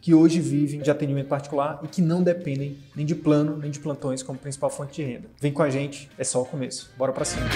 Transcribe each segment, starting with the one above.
que hoje vivem de atendimento particular e que não dependem nem de plano nem de plantões como principal fonte de renda. Vem com a gente, é só o começo. Bora para cima.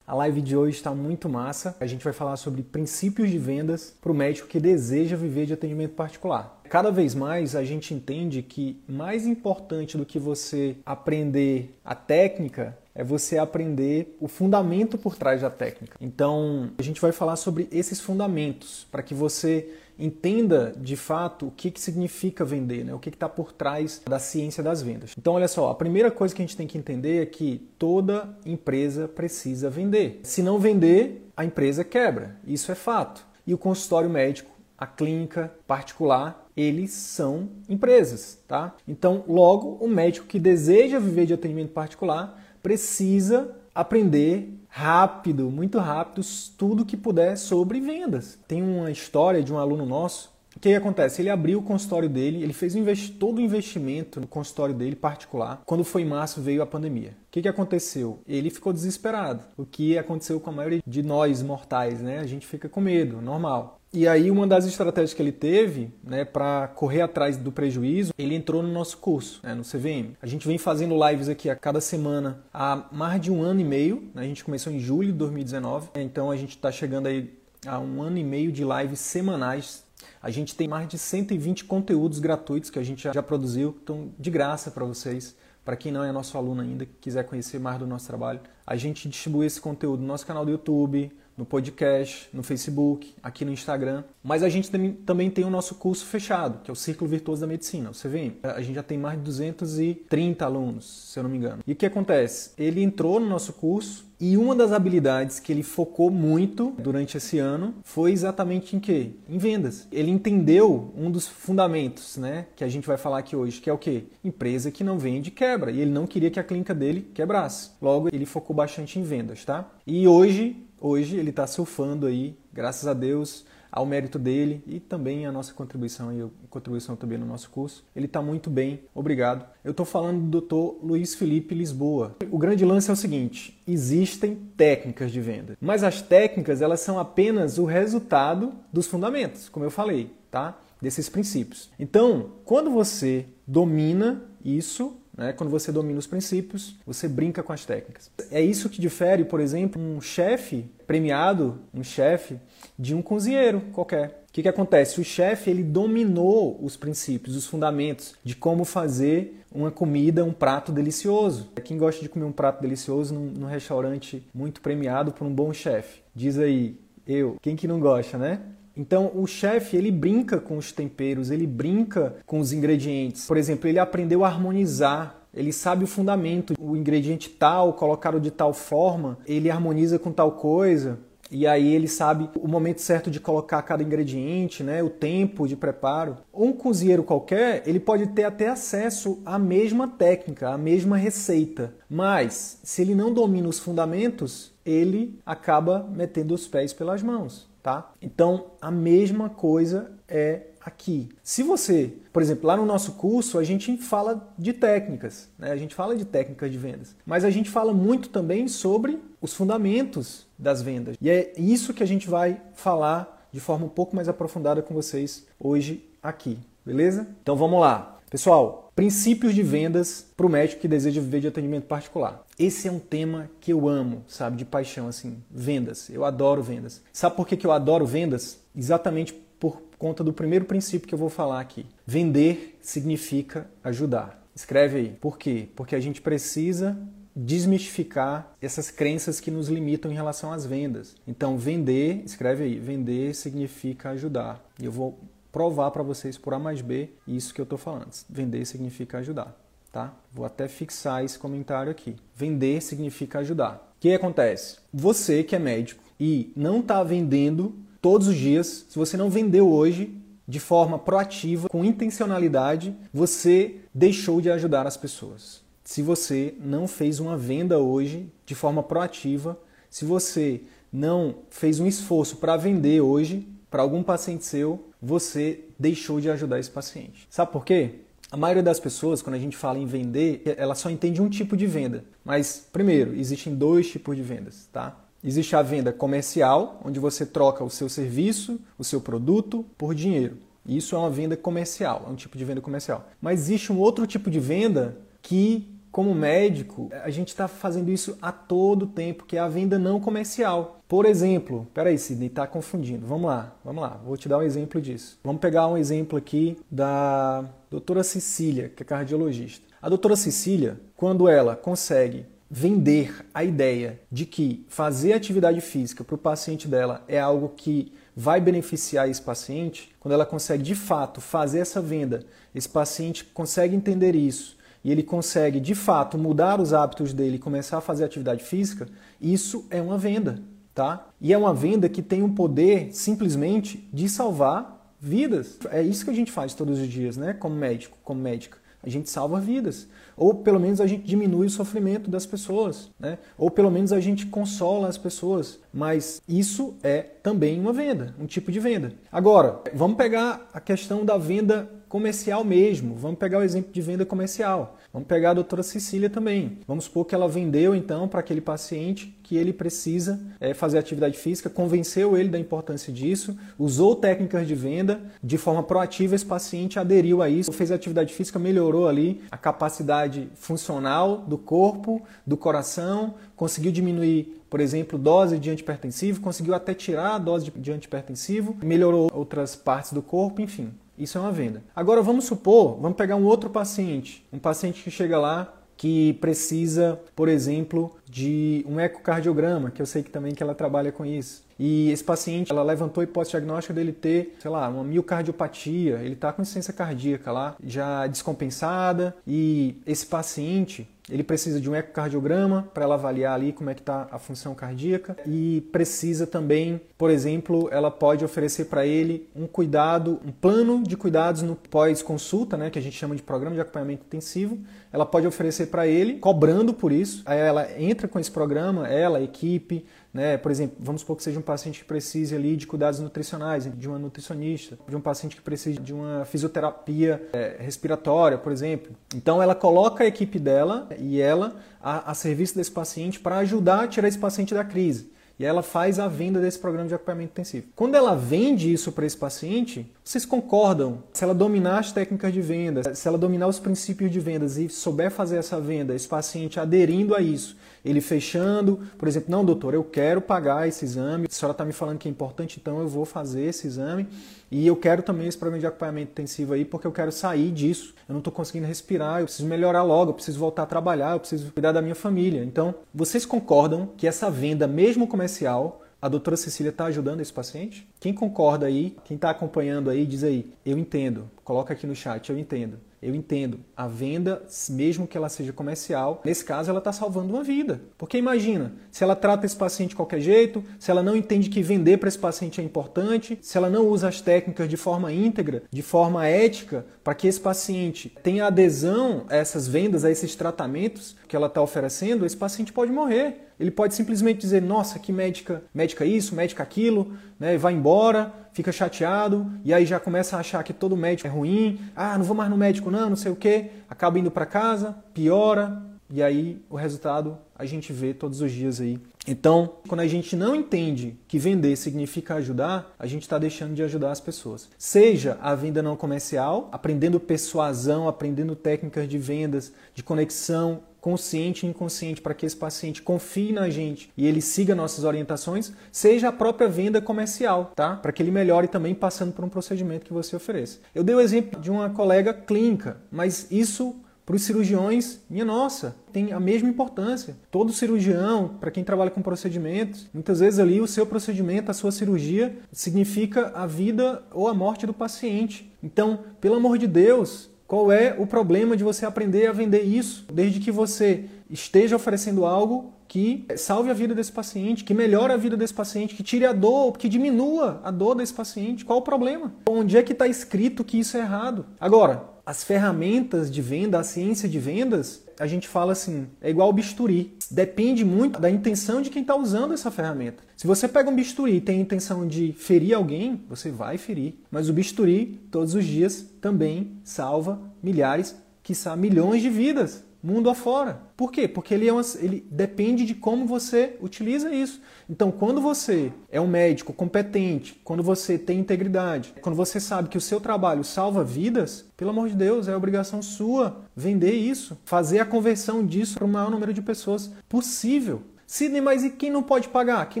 A live de hoje está muito massa. A gente vai falar sobre princípios de vendas para o médico que deseja viver de atendimento particular. Cada vez mais a gente entende que mais importante do que você aprender a técnica é você aprender o fundamento por trás da técnica. Então, a gente vai falar sobre esses fundamentos para que você entenda de fato o que, que significa vender, né? o que está por trás da ciência das vendas. Então, olha só, a primeira coisa que a gente tem que entender é que toda empresa precisa vender. Se não vender, a empresa quebra. Isso é fato. E o consultório médico, a clínica particular, eles são empresas, tá? Então, logo, o médico que deseja viver de atendimento particular precisa aprender rápido, muito rápido, tudo que puder sobre vendas. Tem uma história de um aluno nosso. O que, acontece? Ele abriu o consultório dele, ele fez todo o investimento no consultório dele particular. Quando foi em março, veio a pandemia. O que, que aconteceu? Ele ficou desesperado. O que aconteceu com a maioria de nós mortais, né? A gente fica com medo, normal. E aí uma das estratégias que ele teve, né, para correr atrás do prejuízo, ele entrou no nosso curso, né, no CVM. A gente vem fazendo lives aqui a cada semana há mais de um ano e meio. Né, a gente começou em julho de 2019, então a gente está chegando aí a um ano e meio de lives semanais. A gente tem mais de 120 conteúdos gratuitos que a gente já produziu, então de graça para vocês. Para quem não é nosso aluno ainda, quiser conhecer mais do nosso trabalho, a gente distribui esse conteúdo no nosso canal do YouTube, no podcast, no Facebook, aqui no Instagram. Mas a gente também tem o nosso curso fechado, que é o Círculo Virtuoso da Medicina, o CVM. A gente já tem mais de 230 alunos, se eu não me engano. E o que acontece? Ele entrou no nosso curso e uma das habilidades que ele focou muito durante esse ano foi exatamente em quê? Em vendas. Ele entendeu um dos fundamentos, né, que a gente vai falar aqui hoje, que é o quê? Empresa que não vende quebra. E ele não queria que a clínica dele quebrasse. Logo, ele focou bastante em vendas, tá? E hoje hoje ele está surfando aí, graças a Deus, ao mérito dele e também a nossa contribuição e contribuição também no nosso curso. Ele está muito bem, obrigado. Eu estou falando do Dr. Luiz Felipe Lisboa. O grande lance é o seguinte: existem técnicas de venda, mas as técnicas elas são apenas o resultado dos fundamentos, como eu falei, tá? Desses princípios. Então, quando você domina isso, né? Quando você domina os princípios, você brinca com as técnicas. É isso que difere, por exemplo, um chefe premiado, um chefe, de um cozinheiro qualquer. O que, que acontece? O chefe ele dominou os princípios, os fundamentos de como fazer uma comida, um prato delicioso. Quem gosta de comer um prato delicioso num, num restaurante muito premiado por um bom chefe? Diz aí, eu. Quem que não gosta, né? Então, o chefe, ele brinca com os temperos, ele brinca com os ingredientes. Por exemplo, ele aprendeu a harmonizar ele sabe o fundamento, o ingrediente tal, colocado de tal forma, ele harmoniza com tal coisa. E aí ele sabe o momento certo de colocar cada ingrediente, né, o tempo de preparo. Um cozinheiro qualquer, ele pode ter até acesso à mesma técnica, à mesma receita, mas se ele não domina os fundamentos, ele acaba metendo os pés pelas mãos tá? Então, a mesma coisa é aqui. Se você, por exemplo, lá no nosso curso, a gente fala de técnicas, né? a gente fala de técnicas de vendas, mas a gente fala muito também sobre os fundamentos das vendas. E é isso que a gente vai falar de forma um pouco mais aprofundada com vocês hoje aqui, beleza? Então vamos lá. Pessoal, princípios de vendas para o médico que deseja viver de atendimento particular. Esse é um tema que eu amo, sabe, de paixão, assim, vendas. Eu adoro vendas. Sabe por que, eu adoro vendas? Exatamente por conta do primeiro princípio que eu vou falar aqui. Vender significa ajudar. Escreve aí. Por quê? Porque a gente precisa desmistificar essas crenças que nos limitam em relação às vendas. Então, vender, escreve aí, vender significa ajudar. E eu vou provar para vocês por A mais B isso que eu estou falando. Vender significa ajudar, tá? Vou até fixar esse comentário aqui. Vender significa ajudar. O que acontece? Você que é médico e não está vendendo todos os dias, se você não vendeu hoje, de forma proativa, com intencionalidade, você deixou de ajudar as pessoas. Se você não fez uma venda hoje de forma proativa, se você não fez um esforço para vender hoje para algum paciente seu, você deixou de ajudar esse paciente. Sabe por quê? A maioria das pessoas, quando a gente fala em vender, ela só entende um tipo de venda. Mas, primeiro, existem dois tipos de vendas, tá? Existe a venda comercial, onde você troca o seu serviço, o seu produto por dinheiro. Isso é uma venda comercial, é um tipo de venda comercial. Mas existe um outro tipo de venda que, como médico, a gente está fazendo isso a todo tempo, que é a venda não comercial. Por exemplo, peraí, Sidney, está confundindo. Vamos lá, vamos lá, vou te dar um exemplo disso. Vamos pegar um exemplo aqui da doutora Cecília, que é cardiologista. A doutora Cecília, quando ela consegue vender a ideia de que fazer atividade física para o paciente dela é algo que vai beneficiar esse paciente, quando ela consegue de fato fazer essa venda, esse paciente consegue entender isso e ele consegue de fato mudar os hábitos dele e começar a fazer atividade física, isso é uma venda, tá? E é uma venda que tem um poder simplesmente de salvar vidas. É isso que a gente faz todos os dias, né? Como médico, como médica a gente salva vidas. Ou pelo menos a gente diminui o sofrimento das pessoas, né? Ou pelo menos a gente consola as pessoas. Mas isso é também uma venda, um tipo de venda. Agora, vamos pegar a questão da venda comercial mesmo. Vamos pegar o exemplo de venda comercial. Vamos pegar a doutora Cecília também. Vamos supor que ela vendeu então para aquele paciente que ele precisa é, fazer atividade física, convenceu ele da importância disso, usou técnicas de venda de forma proativa, esse paciente aderiu a isso, fez atividade física, melhorou ali a capacidade funcional do corpo, do coração, conseguiu diminuir por exemplo, dose de antipertensivo, conseguiu até tirar a dose de antipertensivo, melhorou outras partes do corpo, enfim. Isso é uma venda. Agora vamos supor, vamos pegar um outro paciente, um paciente que chega lá que precisa, por exemplo, de um ecocardiograma, que eu sei que também que ela trabalha com isso. E esse paciente, ela levantou a hipótese diagnóstica dele ter, sei lá, uma miocardiopatia, ele está com insuficiência cardíaca lá, já descompensada, e esse paciente, ele precisa de um ecocardiograma para ela avaliar ali como é que está a função cardíaca e precisa também, por exemplo, ela pode oferecer para ele um cuidado, um plano de cuidados no pós-consulta, né, que a gente chama de programa de acompanhamento intensivo. Ela pode oferecer para ele, cobrando por isso. Aí ela entra com esse programa, ela, a equipe, né? Por exemplo, vamos supor que seja um paciente que precise ali de cuidados nutricionais, de uma nutricionista, de um paciente que precise de uma fisioterapia é, respiratória, por exemplo. Então ela coloca a equipe dela e ela a, a serviço desse paciente para ajudar a tirar esse paciente da crise. E ela faz a venda desse programa de acompanhamento intensivo. Quando ela vende isso para esse paciente, vocês concordam? Se ela dominar as técnicas de venda, se ela dominar os princípios de vendas e souber fazer essa venda, esse paciente aderindo a isso, ele fechando, por exemplo, não, doutor, eu quero pagar esse exame, a senhora está me falando que é importante, então eu vou fazer esse exame e eu quero também esse programa de acompanhamento intensivo aí porque eu quero sair disso, eu não estou conseguindo respirar, eu preciso melhorar logo, eu preciso voltar a trabalhar, eu preciso cuidar da minha família. Então, vocês concordam que essa venda, mesmo comercial, a doutora Cecília está ajudando esse paciente? Quem concorda aí, quem está acompanhando aí, diz aí, eu entendo. Coloca aqui no chat, eu entendo. Eu entendo. A venda, mesmo que ela seja comercial, nesse caso ela está salvando uma vida. Porque imagina, se ela trata esse paciente de qualquer jeito, se ela não entende que vender para esse paciente é importante, se ela não usa as técnicas de forma íntegra, de forma ética, para que esse paciente tenha adesão a essas vendas, a esses tratamentos que ela está oferecendo, esse paciente pode morrer. Ele pode simplesmente dizer, nossa, que médica, médica isso, médica aquilo, né? vai embora, fica chateado, e aí já começa a achar que todo médico é ruim, ah, não vou mais no médico não, não sei o quê, acaba indo para casa, piora, e aí o resultado a gente vê todos os dias aí. Então, quando a gente não entende que vender significa ajudar, a gente está deixando de ajudar as pessoas. Seja a venda não comercial, aprendendo persuasão, aprendendo técnicas de vendas, de conexão, consciente e inconsciente para que esse paciente confie na gente e ele siga nossas orientações, seja a própria venda comercial, tá? Para que ele melhore também passando por um procedimento que você ofereça. Eu dei o exemplo de uma colega clínica, mas isso Para os cirurgiões, minha nossa, tem a mesma importância. Todo cirurgião, para quem trabalha com procedimentos, muitas vezes ali o seu procedimento, a sua cirurgia, significa a vida ou a morte do paciente. Então, pelo amor de Deus, qual é o problema de você aprender a vender isso? Desde que você esteja oferecendo algo que salve a vida desse paciente, que melhore a vida desse paciente, que tire a dor, que diminua a dor desse paciente. Qual o problema? Onde é que está escrito que isso é errado? Agora, as ferramentas de venda, a ciência de vendas, a gente fala assim, é igual ao bisturi. Depende muito da intenção de quem está usando essa ferramenta. Se você pega um bisturi e tem a intenção de ferir alguém, você vai ferir. Mas o bisturi, todos os dias, também salva milhares, quiçá milhões de vidas mundo afora. Por quê? Porque ele, é uma, ele depende de como você utiliza isso. Então, quando você é um médico competente, quando você tem integridade, quando você sabe que o seu trabalho salva vidas, pelo amor de Deus, é obrigação sua vender isso, fazer a conversão disso para o maior número de pessoas possível. Sidney, mas e quem não pode pagar? Quem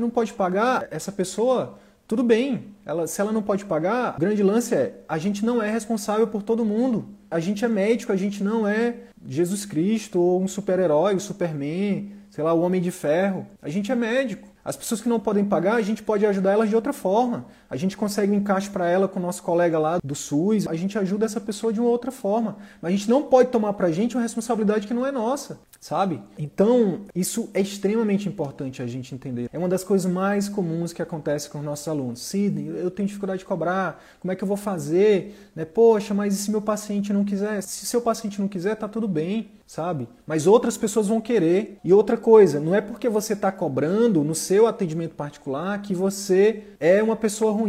não pode pagar, essa pessoa tudo bem, ela, se ela não pode pagar, o grande lance é a gente não é responsável por todo mundo. A gente é médico, a gente não é Jesus Cristo ou um super-herói, o Superman, sei lá, o Homem de Ferro. A gente é médico. As pessoas que não podem pagar, a gente pode ajudar elas de outra forma. A gente consegue um encaixe para ela com o nosso colega lá do SUS, a gente ajuda essa pessoa de uma outra forma. Mas a gente não pode tomar para a gente uma responsabilidade que não é nossa, sabe? Então, isso é extremamente importante a gente entender. É uma das coisas mais comuns que acontece com os nossos alunos. Sidney, eu tenho dificuldade de cobrar, como é que eu vou fazer? Né? Poxa, mas e se meu paciente não quiser? Se seu paciente não quiser, tá tudo bem sabe? Mas outras pessoas vão querer. E outra coisa, não é porque você está cobrando no seu atendimento particular que você é uma pessoa ruim,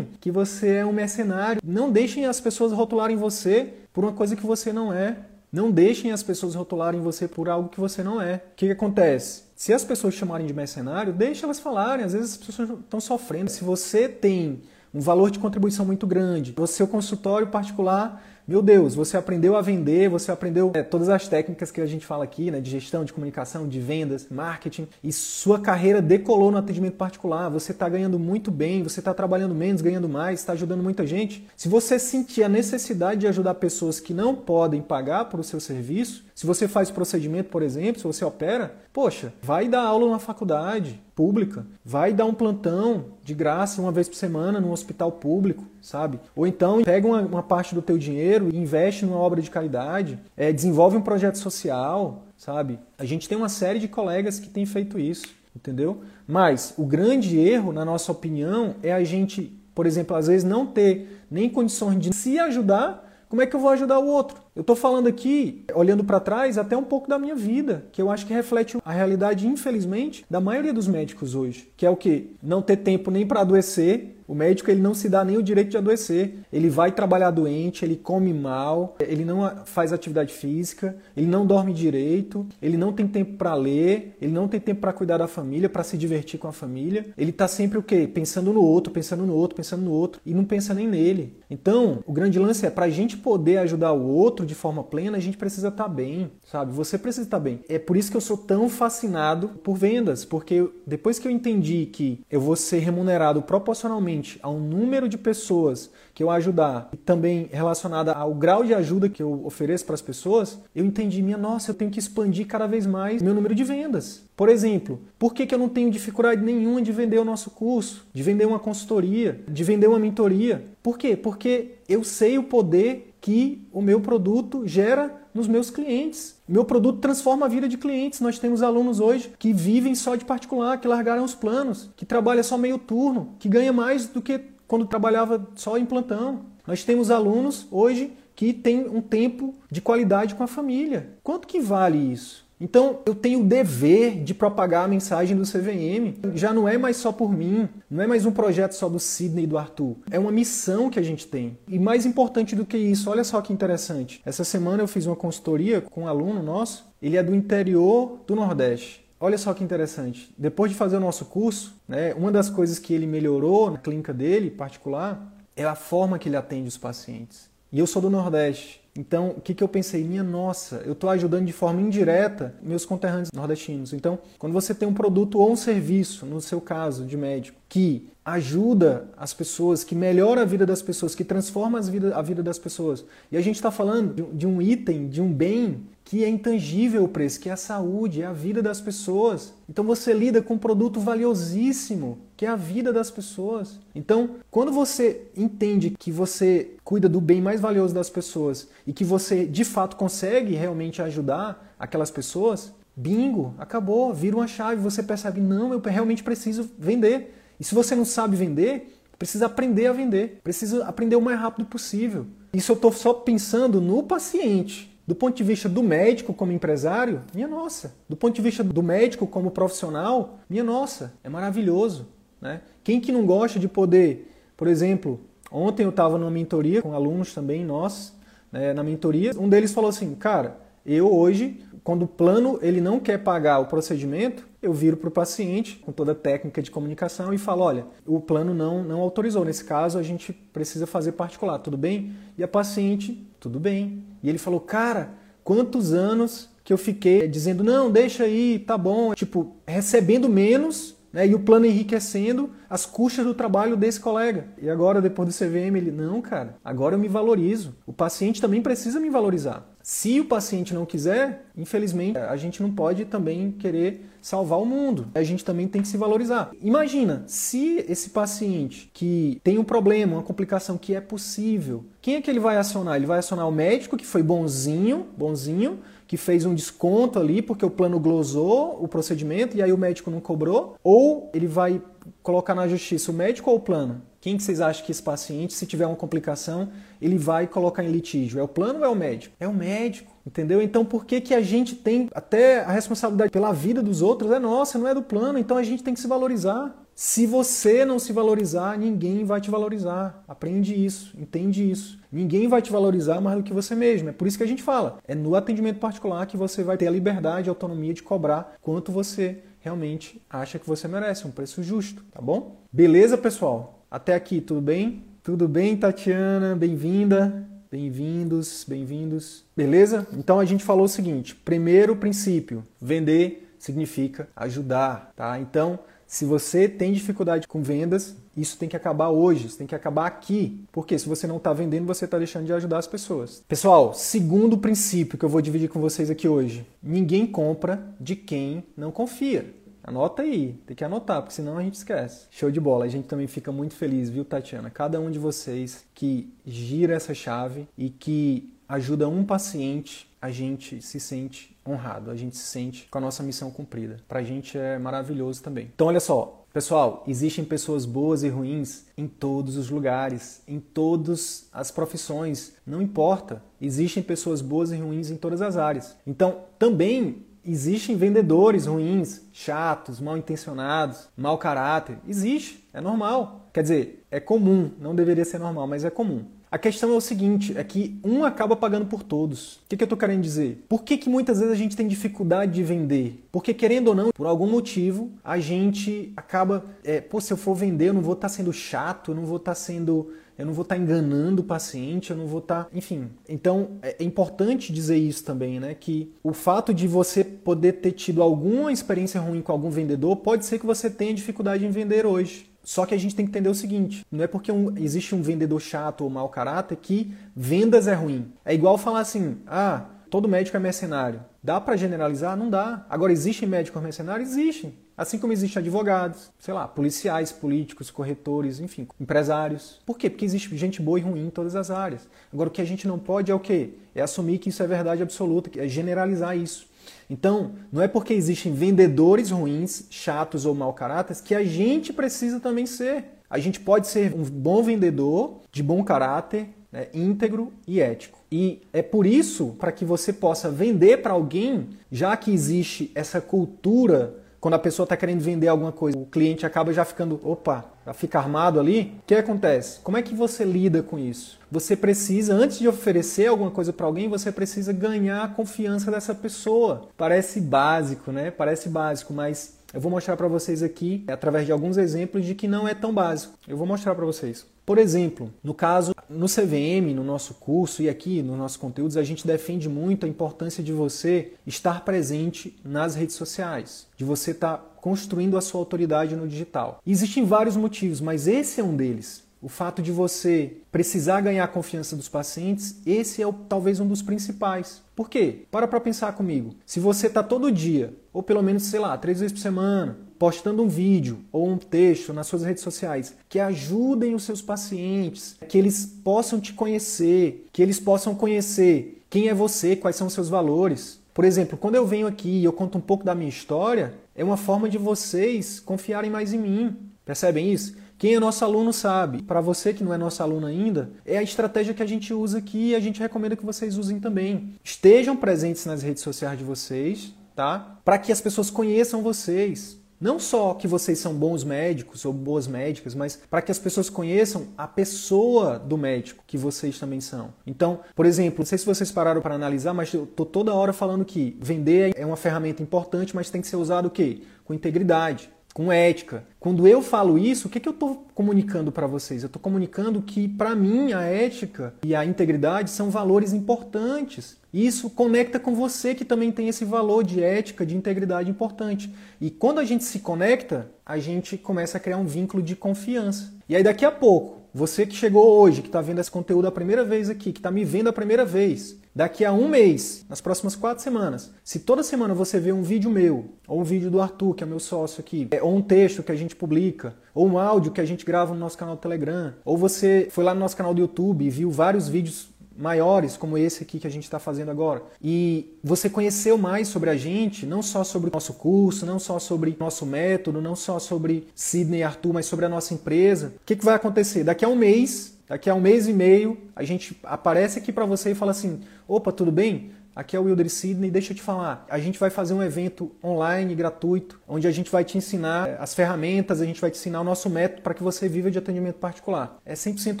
que você é um mercenário. Não deixem as pessoas rotularem você por uma coisa que você não é. Não deixem as pessoas rotularem você por algo que você não é. O que, que acontece? Se as pessoas chamarem de mercenário, deixe elas falarem. Às vezes as pessoas estão sofrendo. Se você tem um valor de contribuição muito grande, o seu consultório particular meu Deus, você aprendeu a vender, você aprendeu é, todas as técnicas que a gente fala aqui, né, de gestão, de comunicação, de vendas, marketing, e sua carreira decolou no atendimento particular. Você está ganhando muito bem, você está trabalhando menos, ganhando mais, está ajudando muita gente. Se você sentir a necessidade de ajudar pessoas que não podem pagar por o seu serviço, se você faz procedimento, por exemplo, se você opera, poxa, vai dar aula numa faculdade pública, vai dar um plantão de graça uma vez por semana num hospital público, sabe? Ou então pega uma, uma parte do teu dinheiro e investe numa obra de caridade, é, desenvolve um projeto social, sabe? A gente tem uma série de colegas que têm feito isso, entendeu? Mas o grande erro, na nossa opinião, é a gente, por exemplo, às vezes não ter nem condições de se ajudar como é que eu vou ajudar o outro? Eu estou falando aqui, olhando para trás, até um pouco da minha vida, que eu acho que reflete a realidade, infelizmente, da maioria dos médicos hoje, que é o que não ter tempo nem para adoecer o médico ele não se dá nem o direito de adoecer. Ele vai trabalhar doente, ele come mal, ele não faz atividade física, ele não dorme direito, ele não tem tempo para ler, ele não tem tempo para cuidar da família, para se divertir com a família. Ele está sempre o quê? Pensando no outro, pensando no outro, pensando no outro e não pensa nem nele. Então, o grande lance é para a gente poder ajudar o outro de forma plena, a gente precisa estar tá bem, sabe? Você precisa estar tá bem. É por isso que eu sou tão fascinado por vendas, porque depois que eu entendi que eu vou ser remunerado proporcionalmente ao número de pessoas que eu ajudar e também relacionada ao grau de ajuda que eu ofereço para as pessoas, eu entendi, minha nossa, eu tenho que expandir cada vez mais meu número de vendas. Por exemplo, por que, que eu não tenho dificuldade nenhuma de vender o nosso curso, de vender uma consultoria, de vender uma mentoria? Por quê? Porque eu sei o poder que o meu produto gera nos meus clientes. Meu produto transforma a vida de clientes. Nós temos alunos hoje que vivem só de particular, que largaram os planos, que trabalham só meio turno, que ganha mais do que quando trabalhava só em plantão. Nós temos alunos hoje que têm um tempo de qualidade com a família. Quanto que vale isso? Então eu tenho o dever de propagar a mensagem do CVM. Já não é mais só por mim, não é mais um projeto só do Sidney e do Arthur. É uma missão que a gente tem. E mais importante do que isso, olha só que interessante. Essa semana eu fiz uma consultoria com um aluno nosso, ele é do interior do Nordeste. Olha só que interessante. Depois de fazer o nosso curso, né, uma das coisas que ele melhorou na clínica dele, particular, é a forma que ele atende os pacientes. E eu sou do Nordeste. Então, o que, que eu pensei? Minha nossa, eu estou ajudando de forma indireta meus conterrâneos nordestinos. Então, quando você tem um produto ou um serviço, no seu caso de médico, que ajuda as pessoas, que melhora a vida das pessoas, que transforma vida, a vida das pessoas, e a gente está falando de, de um item, de um bem que é intangível o preço, que é a saúde, é a vida das pessoas. Então você lida com um produto valiosíssimo, que é a vida das pessoas. Então, quando você entende que você cuida do bem mais valioso das pessoas e que você de fato consegue realmente ajudar aquelas pessoas, bingo, acabou, vira uma chave, você percebe, não, eu realmente preciso vender. E se você não sabe vender, precisa aprender a vender, precisa aprender o mais rápido possível. Isso eu estou só pensando no paciente. Do ponto de vista do médico como empresário, minha nossa. Do ponto de vista do médico como profissional, minha nossa, é maravilhoso. Né? Quem que não gosta de poder, por exemplo, ontem eu estava numa mentoria com alunos também, nós, né, na mentoria, um deles falou assim, cara, eu hoje, quando o plano ele não quer pagar o procedimento, eu viro para o paciente com toda a técnica de comunicação e falo, olha, o plano não, não autorizou, nesse caso a gente precisa fazer particular, tudo bem? E a paciente, tudo bem. E ele falou, cara, quantos anos que eu fiquei dizendo, não, deixa aí, tá bom, tipo, recebendo menos né, e o plano enriquecendo as custas do trabalho desse colega. E agora, depois do CVM, ele, não, cara, agora eu me valorizo. O paciente também precisa me valorizar. Se o paciente não quiser, infelizmente, a gente não pode também querer salvar o mundo. A gente também tem que se valorizar. Imagina, se esse paciente que tem um problema, uma complicação que é possível, quem é que ele vai acionar? Ele vai acionar o médico que foi bonzinho, bonzinho, que fez um desconto ali porque o plano glosou o procedimento e aí o médico não cobrou? Ou ele vai colocar na justiça o médico ou o plano? Quem que vocês acham que esse paciente, se tiver uma complicação, ele vai colocar em litígio? É o plano ou é o médico? É o médico. Entendeu? Então por que, que a gente tem até a responsabilidade pela vida dos outros é nossa, não é do plano, então a gente tem que se valorizar. Se você não se valorizar, ninguém vai te valorizar. Aprende isso, entende isso. Ninguém vai te valorizar mais do que você mesmo. É por isso que a gente fala. É no atendimento particular que você vai ter a liberdade a autonomia de cobrar quanto você realmente acha que você merece, um preço justo, tá bom? Beleza, pessoal? Até aqui, tudo bem? Tudo bem, Tatiana? Bem-vinda. Bem-vindos, bem-vindos. Beleza? Então a gente falou o seguinte: primeiro princípio, vender significa ajudar, tá? Então, se você tem dificuldade com vendas, isso tem que acabar hoje, isso tem que acabar aqui. Porque se você não está vendendo, você está deixando de ajudar as pessoas. Pessoal, segundo princípio que eu vou dividir com vocês aqui hoje: ninguém compra de quem não confia. Anota aí, tem que anotar, porque senão a gente esquece. Show de bola, a gente também fica muito feliz, viu, Tatiana? Cada um de vocês que gira essa chave e que ajuda um paciente, a gente se sente honrado, a gente se sente com a nossa missão cumprida. Pra gente é maravilhoso também. Então, olha só, Pessoal, existem pessoas boas e ruins em todos os lugares, em todas as profissões, não importa. Existem pessoas boas e ruins em todas as áreas. Então, também Existem vendedores ruins, chatos, mal intencionados, mau caráter. Existe, é normal. Quer dizer, é comum, não deveria ser normal, mas é comum. A questão é o seguinte, é que um acaba pagando por todos. O que, que eu estou querendo dizer? Por que, que muitas vezes a gente tem dificuldade de vender? Porque, querendo ou não, por algum motivo, a gente acaba... É, Pô, se eu for vender, eu não vou estar tá sendo chato, eu não vou estar tá sendo eu não vou estar tá enganando o paciente, eu não vou estar. Tá... Enfim. Então é importante dizer isso também, né? Que o fato de você poder ter tido alguma experiência ruim com algum vendedor pode ser que você tenha dificuldade em vender hoje. Só que a gente tem que entender o seguinte: não é porque um, existe um vendedor chato ou mau caráter que vendas é ruim. É igual falar assim: ah, todo médico é mercenário. Dá para generalizar? Não dá. Agora, existem médicos mercenários? Existem. Assim como existem advogados, sei lá, policiais, políticos, corretores, enfim, empresários. Por quê? Porque existe gente boa e ruim em todas as áreas. Agora, o que a gente não pode é o quê? É assumir que isso é verdade absoluta, é generalizar isso. Então, não é porque existem vendedores ruins, chatos ou mau caráter que a gente precisa também ser. A gente pode ser um bom vendedor, de bom caráter, né, íntegro e ético. E é por isso, para que você possa vender para alguém, já que existe essa cultura quando a pessoa está querendo vender alguma coisa, o cliente acaba já ficando, opa, já fica armado ali. O que acontece? Como é que você lida com isso? Você precisa, antes de oferecer alguma coisa para alguém, você precisa ganhar a confiança dessa pessoa. Parece básico, né? Parece básico, mas eu vou mostrar para vocês aqui, através de alguns exemplos, de que não é tão básico. Eu vou mostrar para vocês. Por exemplo, no caso, no CVM, no nosso curso e aqui nos nossos conteúdos, a gente defende muito a importância de você estar presente nas redes sociais, de você estar tá construindo a sua autoridade no digital. existem vários motivos, mas esse é um deles. o fato de você precisar ganhar a confiança dos pacientes, esse é o, talvez um dos principais. Por quê? Para para pensar comigo. Se você está todo dia, ou pelo menos, sei lá, três vezes por semana, postando um vídeo ou um texto nas suas redes sociais que ajudem os seus pacientes, que eles possam te conhecer, que eles possam conhecer quem é você, quais são os seus valores. Por exemplo, quando eu venho aqui e eu conto um pouco da minha história, é uma forma de vocês confiarem mais em mim. Percebem isso? Quem é nosso aluno sabe. Para você que não é nosso aluno ainda, é a estratégia que a gente usa aqui e a gente recomenda que vocês usem também. Estejam presentes nas redes sociais de vocês, tá? Para que as pessoas conheçam vocês. Não só que vocês são bons médicos ou boas médicas, mas para que as pessoas conheçam a pessoa do médico que vocês também são. Então, por exemplo, não sei se vocês pararam para analisar, mas eu tô toda hora falando que vender é uma ferramenta importante, mas tem que ser usado o quê? Com integridade com ética. Quando eu falo isso, o que, que eu estou comunicando para vocês? Eu estou comunicando que, para mim, a ética e a integridade são valores importantes. Isso conecta com você que também tem esse valor de ética, de integridade importante. E quando a gente se conecta, a gente começa a criar um vínculo de confiança. E aí, daqui a pouco, você que chegou hoje, que está vendo esse conteúdo a primeira vez aqui, que está me vendo a primeira vez, daqui a um mês, nas próximas quatro semanas, se toda semana você vê um vídeo meu, ou um vídeo do Arthur, que é meu sócio aqui, é, ou um texto que a gente publica, ou um áudio que a gente grava no nosso canal do Telegram, ou você foi lá no nosso canal do YouTube e viu vários vídeos maiores, como esse aqui que a gente está fazendo agora. E você conheceu mais sobre a gente, não só sobre o nosso curso, não só sobre nosso método, não só sobre Sidney e Arthur, mas sobre a nossa empresa. O que, que vai acontecer? Daqui a um mês, daqui a um mês e meio, a gente aparece aqui para você e fala assim: opa, tudo bem? Aqui é o Wilder Sidney. Deixa eu te falar, a gente vai fazer um evento online gratuito, onde a gente vai te ensinar eh, as ferramentas, a gente vai te ensinar o nosso método para que você viva de atendimento particular. É 100%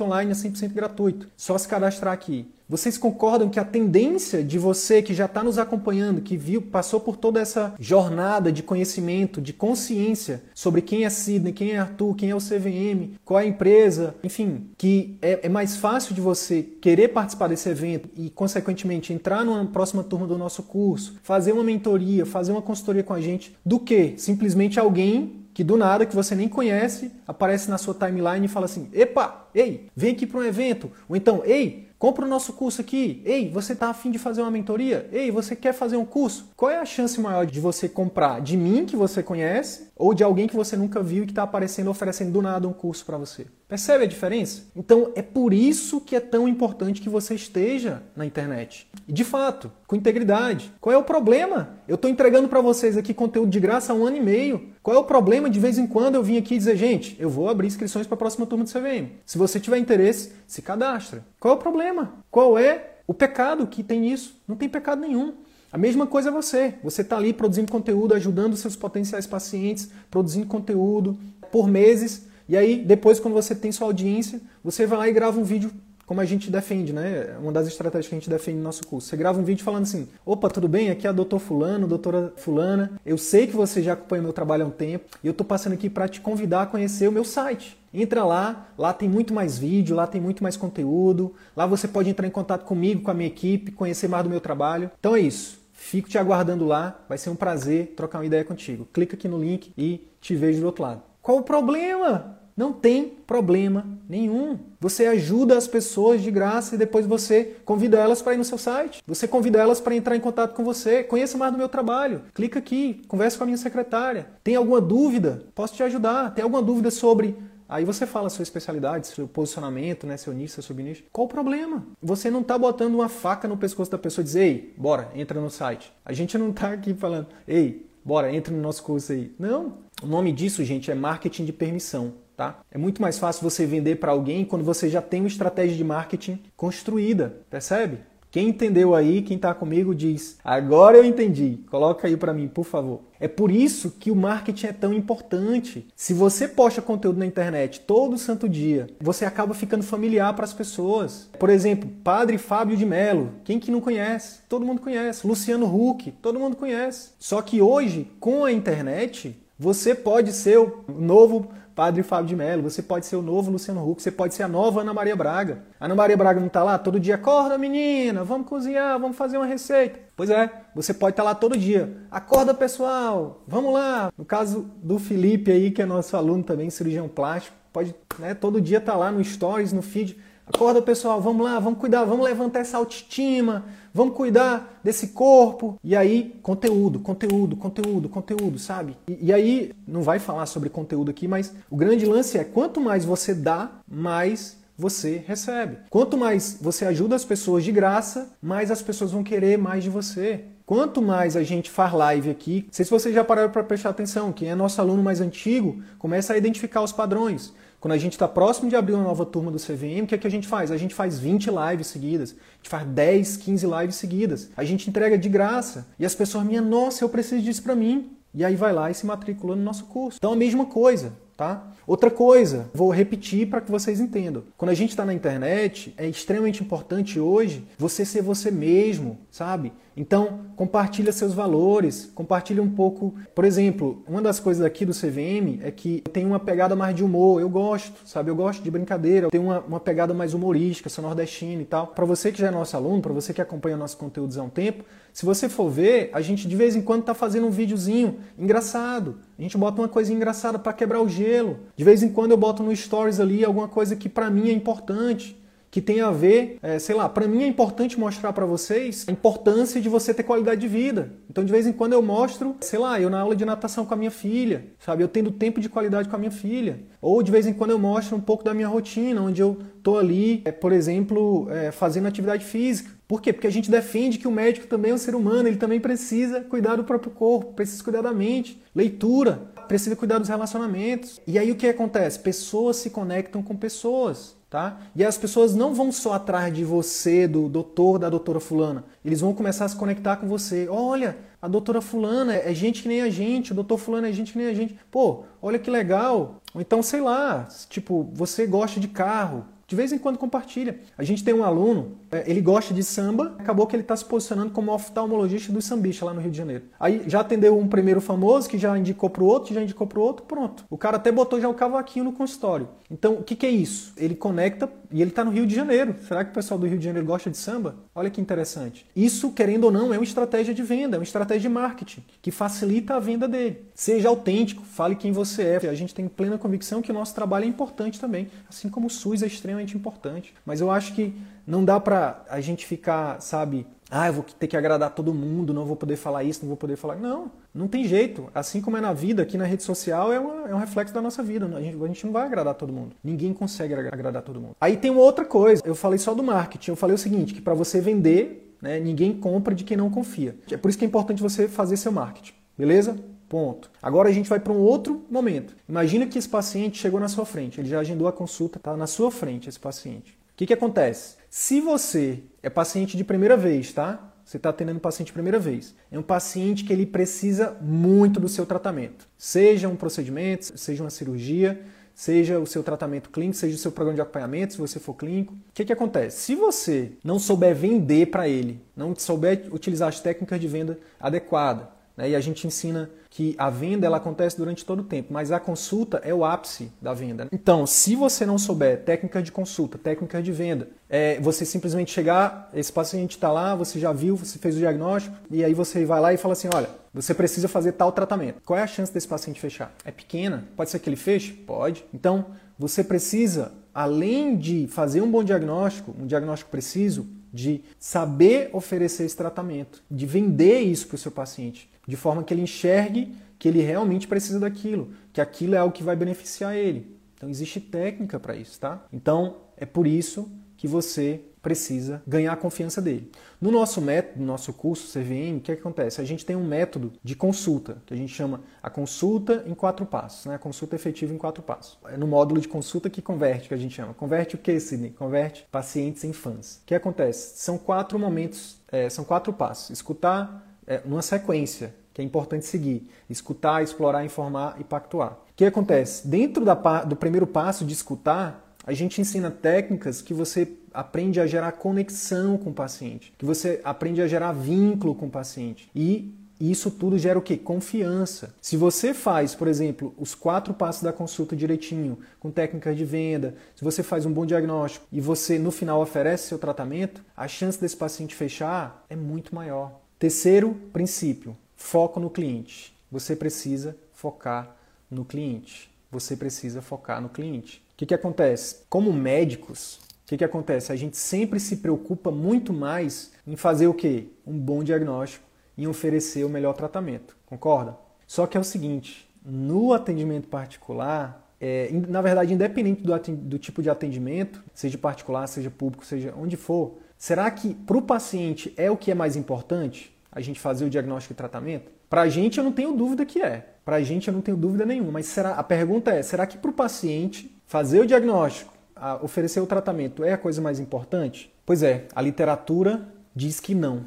online, é 100% gratuito. Só se cadastrar aqui. Vocês concordam que a tendência de você que já está nos acompanhando, que viu, passou por toda essa jornada de conhecimento, de consciência sobre quem é Sidney, quem é Arthur, quem é o CVM, qual é a empresa, enfim, que é, é mais fácil de você querer participar desse evento e, consequentemente, entrar numa próxima turma do nosso curso, fazer uma mentoria, fazer uma consultoria com a gente, do que simplesmente alguém que do nada, que você nem conhece, aparece na sua timeline e fala assim: Epa, ei, vem aqui para um evento. Ou então, ei, Compra o nosso curso aqui. Ei, você está afim de fazer uma mentoria? Ei, você quer fazer um curso? Qual é a chance maior de você comprar de mim, que você conhece, ou de alguém que você nunca viu e que está aparecendo oferecendo do nada um curso para você? Percebe a diferença? Então é por isso que é tão importante que você esteja na internet. E de fato, com integridade. Qual é o problema? Eu estou entregando para vocês aqui conteúdo de graça há um ano e meio. Qual é o problema de vez em quando eu vim aqui dizer, gente, eu vou abrir inscrições para a próxima turma do CVM. Se você tiver interesse, se cadastra. Qual é o problema? Qual é o pecado que tem nisso? Não tem pecado nenhum. A mesma coisa é você. Você está ali produzindo conteúdo, ajudando seus potenciais pacientes, produzindo conteúdo por meses. E aí, depois, quando você tem sua audiência, você vai lá e grava um vídeo como a gente defende, né? Uma das estratégias que a gente defende no nosso curso. Você grava um vídeo falando assim: opa, tudo bem? Aqui é a doutor Fulano, doutora Fulana. Eu sei que você já acompanha meu trabalho há um tempo e eu estou passando aqui para te convidar a conhecer o meu site. Entra lá, lá tem muito mais vídeo, lá tem muito mais conteúdo. Lá você pode entrar em contato comigo, com a minha equipe, conhecer mais do meu trabalho. Então é isso. Fico te aguardando lá, vai ser um prazer trocar uma ideia contigo. Clica aqui no link e te vejo do outro lado. Qual o problema? Não tem problema nenhum. Você ajuda as pessoas de graça e depois você convida elas para ir no seu site. Você convida elas para entrar em contato com você. Conheça mais do meu trabalho. Clica aqui, converse com a minha secretária. Tem alguma dúvida? Posso te ajudar. Tem alguma dúvida sobre Aí você fala sua especialidade, seu posicionamento, né, seu nicho, seu subnicho. Qual o problema? Você não está botando uma faca no pescoço da pessoa e dizer, ei, bora, entra no site. A gente não está aqui falando, ei, bora, entra no nosso curso aí. Não. O nome disso, gente, é marketing de permissão. Tá? É muito mais fácil você vender para alguém quando você já tem uma estratégia de marketing construída, percebe? Quem entendeu aí, quem está comigo diz: agora eu entendi. Coloca aí para mim, por favor. É por isso que o marketing é tão importante. Se você posta conteúdo na internet todo santo dia, você acaba ficando familiar para as pessoas. Por exemplo, Padre Fábio de Mello, quem que não conhece? Todo mundo conhece. Luciano Huck, todo mundo conhece. Só que hoje, com a internet, você pode ser o novo Padre Fábio de Mello, você pode ser o novo Luciano Huck, você pode ser a nova Ana Maria Braga. A Ana Maria Braga não está lá todo dia, acorda menina, vamos cozinhar, vamos fazer uma receita. Pois é, você pode estar tá lá todo dia. Acorda pessoal, vamos lá. No caso do Felipe aí, que é nosso aluno também, cirurgião plástico, pode né, todo dia estar tá lá no stories, no feed. Acorda pessoal, vamos lá, vamos cuidar, vamos levantar essa autoestima, vamos cuidar desse corpo. E aí, conteúdo, conteúdo, conteúdo, conteúdo, sabe? E, e, aí, não vai falar sobre conteúdo aqui, mas o grande lance é quanto mais você dá, mais você recebe. Quanto mais você ajuda as pessoas de graça, mais as pessoas vão querer mais de você. Quanto mais a gente faz live aqui, não sei se vocês já pararam para prestar atenção, quem é nosso aluno mais antigo começa a identificar os padrões. Quando a gente está próximo de abrir uma nova turma do CVM, o que, é que a gente faz? A gente faz 20 lives seguidas, a gente faz 10, 15 lives seguidas. A gente entrega de graça. E as pessoas, minha nossa, eu preciso disso para mim. E aí vai lá e se matricula no nosso curso. Então a mesma coisa, tá? Outra coisa, vou repetir para que vocês entendam. Quando a gente está na internet, é extremamente importante hoje você ser você mesmo, sabe? Então, compartilha seus valores, compartilha um pouco. Por exemplo, uma das coisas aqui do CVM é que tem uma pegada mais de humor. Eu gosto, sabe? Eu gosto de brincadeira. Tem uma, uma pegada mais humorística, sou nordestino e tal. Para você que já é nosso aluno, para você que acompanha nossos conteúdos há um tempo, se você for ver, a gente de vez em quando tá fazendo um videozinho engraçado. A gente bota uma coisa engraçada para quebrar o gelo. De vez em quando eu boto no stories ali alguma coisa que para mim é importante que tem a ver, é, sei lá, para mim é importante mostrar para vocês a importância de você ter qualidade de vida. Então, de vez em quando eu mostro, sei lá, eu na aula de natação com a minha filha, sabe? Eu tendo tempo de qualidade com a minha filha. Ou de vez em quando eu mostro um pouco da minha rotina, onde eu tô ali, é, por exemplo, é, fazendo atividade física. Por quê? Porque a gente defende que o médico também é um ser humano, ele também precisa cuidar do próprio corpo, precisa cuidar da mente, leitura, precisa cuidar dos relacionamentos. E aí o que acontece? Pessoas se conectam com pessoas. Tá? E as pessoas não vão só atrás de você, do doutor, da doutora fulana. Eles vão começar a se conectar com você. Olha, a doutora fulana é gente que nem a gente, o doutor fulano é gente que nem a gente. Pô, olha que legal. Ou então, sei lá, tipo, você gosta de carro, de vez em quando compartilha. A gente tem um aluno, é, ele gosta de samba, acabou que ele está se posicionando como oftalmologista do sambista lá no Rio de Janeiro. Aí já atendeu um primeiro famoso que já indicou para o outro, já indicou para o outro, pronto. O cara até botou já o cavaquinho no consultório. Então, o que, que é isso? Ele conecta e ele está no Rio de Janeiro. Será que o pessoal do Rio de Janeiro gosta de samba? Olha que interessante. Isso, querendo ou não, é uma estratégia de venda, é uma estratégia de marketing que facilita a venda dele. Seja autêntico, fale quem você é. A gente tem plena convicção que o nosso trabalho é importante também, assim como o SUS é extremamente importante. Mas eu acho que não dá para a gente ficar, sabe, ah, eu vou ter que agradar todo mundo, não vou poder falar isso, não vou poder falar. Não, não tem jeito. Assim como é na vida, aqui na rede social é, uma, é um reflexo da nossa vida. A gente, a gente não vai agradar todo mundo. Ninguém consegue agradar todo mundo. Aí tem uma outra coisa. Eu falei só do marketing. Eu falei o seguinte, que para você vender, né, ninguém compra de quem não confia. É por isso que é importante você fazer seu marketing. Beleza? Ponto. Agora a gente vai para um outro momento. Imagina que esse paciente chegou na sua frente, ele já agendou a consulta, está na sua frente esse paciente. O que, que acontece? Se você é paciente de primeira vez, tá? Você está atendendo paciente de primeira vez. É um paciente que ele precisa muito do seu tratamento. Seja um procedimento, seja uma cirurgia, seja o seu tratamento clínico, seja o seu programa de acompanhamento, se você for clínico. O que, que acontece? Se você não souber vender para ele, não souber utilizar as técnicas de venda adequadas, né? E a gente ensina que a venda ela acontece durante todo o tempo, mas a consulta é o ápice da venda. Então, se você não souber técnica de consulta, técnica de venda, é você simplesmente chegar, esse paciente está lá, você já viu, você fez o diagnóstico, e aí você vai lá e fala assim: olha, você precisa fazer tal tratamento. Qual é a chance desse paciente fechar? É pequena? Pode ser que ele feche? Pode. Então, você precisa, além de fazer um bom diagnóstico, um diagnóstico preciso, de saber oferecer esse tratamento, de vender isso para o seu paciente, de forma que ele enxergue que ele realmente precisa daquilo, que aquilo é algo que vai beneficiar ele. Então existe técnica para isso, tá? Então é por isso que você precisa ganhar a confiança dele. No nosso método, no nosso curso CVM, o que, é que acontece? A gente tem um método de consulta, que a gente chama a consulta em quatro passos, né? a consulta efetiva em quatro passos. É no módulo de consulta que converte, que a gente chama. Converte o que, Sidney? Converte pacientes em fãs. O que acontece? São quatro momentos, é, são quatro passos. Escutar numa sequência, que é importante seguir. Escutar, explorar, informar e pactuar. O que acontece? Dentro da, do primeiro passo de escutar, a gente ensina técnicas que você aprende a gerar conexão com o paciente, que você aprende a gerar vínculo com o paciente. E isso tudo gera o que? Confiança. Se você faz, por exemplo, os quatro passos da consulta direitinho, com técnicas de venda, se você faz um bom diagnóstico e você no final oferece seu tratamento, a chance desse paciente fechar é muito maior. Terceiro princípio: foco no cliente. Você precisa focar no cliente. você precisa focar no cliente. O que, que acontece? Como médicos, o que, que acontece? A gente sempre se preocupa muito mais em fazer o quê? Um bom diagnóstico e oferecer o melhor tratamento. Concorda? Só que é o seguinte, no atendimento particular, é, na verdade, independente do, do, tipo de atendimento, seja particular, seja público, seja onde for, será que para o paciente é o que é mais importante? A gente fazer o diagnóstico e tratamento? Para a gente, eu não tenho dúvida que é. Para a gente, eu não tenho dúvida nenhuma. Mas será, a pergunta é: será que para o paciente fazer o diagnóstico, oferecer o tratamento é a coisa mais importante? Pois é, a literatura diz que não.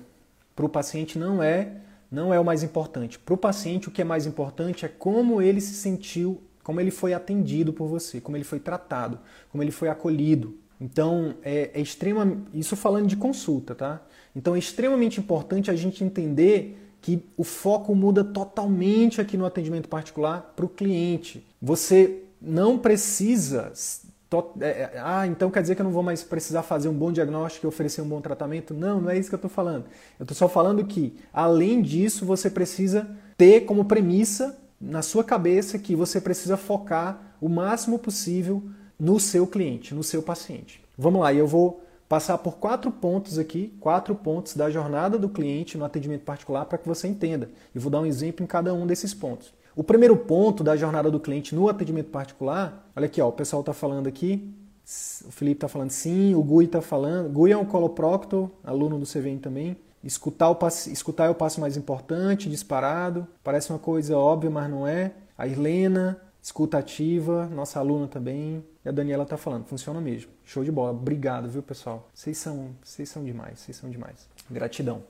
Para o paciente não é, não é o mais importante. Para o paciente, o que é mais importante é como ele se sentiu, como ele foi atendido por você, como ele foi tratado, como ele foi acolhido. Então, é, é extrema, isso falando de consulta, tá? Então, é extremamente importante a gente entender que o foco muda totalmente aqui no atendimento particular para o cliente. Você não precisa. É, é, ah, então quer dizer que eu não vou mais precisar fazer um bom diagnóstico e oferecer um bom tratamento? Não, não é isso que eu estou falando. Eu estou só falando que, além disso, você precisa ter como premissa na sua cabeça que você precisa focar o máximo possível no seu cliente, no seu paciente. Vamos lá, eu vou passar por quatro pontos aqui, quatro pontos da jornada do cliente no atendimento particular para que você entenda. E vou dar um exemplo em cada um desses pontos. O primeiro ponto da jornada do cliente no atendimento particular, olha aqui, ó, o pessoal está falando aqui, o Felipe está falando sim, o Gui está falando, Gui é um coloprocto, aluno do CVM também. Escutar, o passo, escutar é o passo mais importante, disparado. Parece uma coisa óbvia, mas não é. A Irlena, escuta ativa, nossa aluna também. E a Daniela está falando, funciona mesmo. Show de bola. Obrigado, viu, pessoal? Vocês são, vocês são demais, vocês são demais. Gratidão.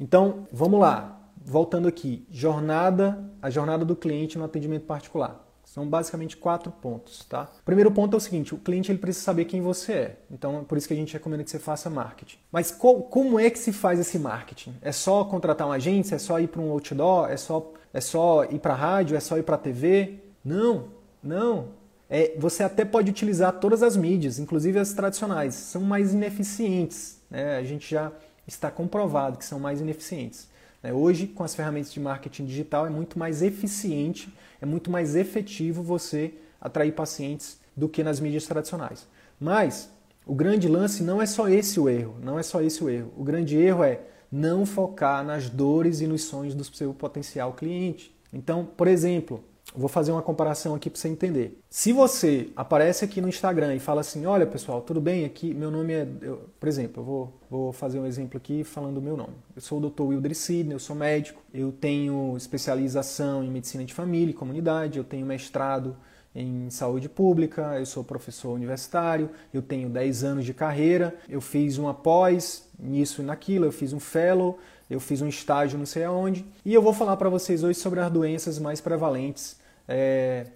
Então, vamos lá. Voltando aqui, jornada, a jornada do cliente no atendimento particular. São basicamente quatro pontos, tá? Primeiro ponto é o seguinte: o cliente ele precisa saber quem você é. Então, é por isso que a gente recomenda que você faça marketing. Mas co como é que se faz esse marketing? É só contratar uma agência? É só ir para um outdoor? É só, é só ir para a rádio? É só ir para TV? Não, não. É, você até pode utilizar todas as mídias, inclusive as tradicionais. São mais ineficientes. Né? A gente já está comprovado que são mais ineficientes. Né? Hoje, com as ferramentas de marketing digital, é muito mais eficiente é muito mais efetivo você atrair pacientes do que nas mídias tradicionais. Mas o grande lance não é só esse o erro, não é só esse o erro. O grande erro é não focar nas dores e nos sonhos do seu potencial cliente. Então, por exemplo, Vou fazer uma comparação aqui para você entender. Se você aparece aqui no Instagram e fala assim: Olha pessoal, tudo bem? Aqui meu nome é. Eu, por exemplo, eu vou, vou fazer um exemplo aqui falando o meu nome. Eu sou o Dr. Wilder Sidney, eu sou médico, eu tenho especialização em medicina de família e comunidade, eu tenho mestrado em saúde pública, eu sou professor universitário, eu tenho 10 anos de carreira, eu fiz uma pós nisso e naquilo, eu fiz um fellow, eu fiz um estágio não sei aonde, e eu vou falar para vocês hoje sobre as doenças mais prevalentes é,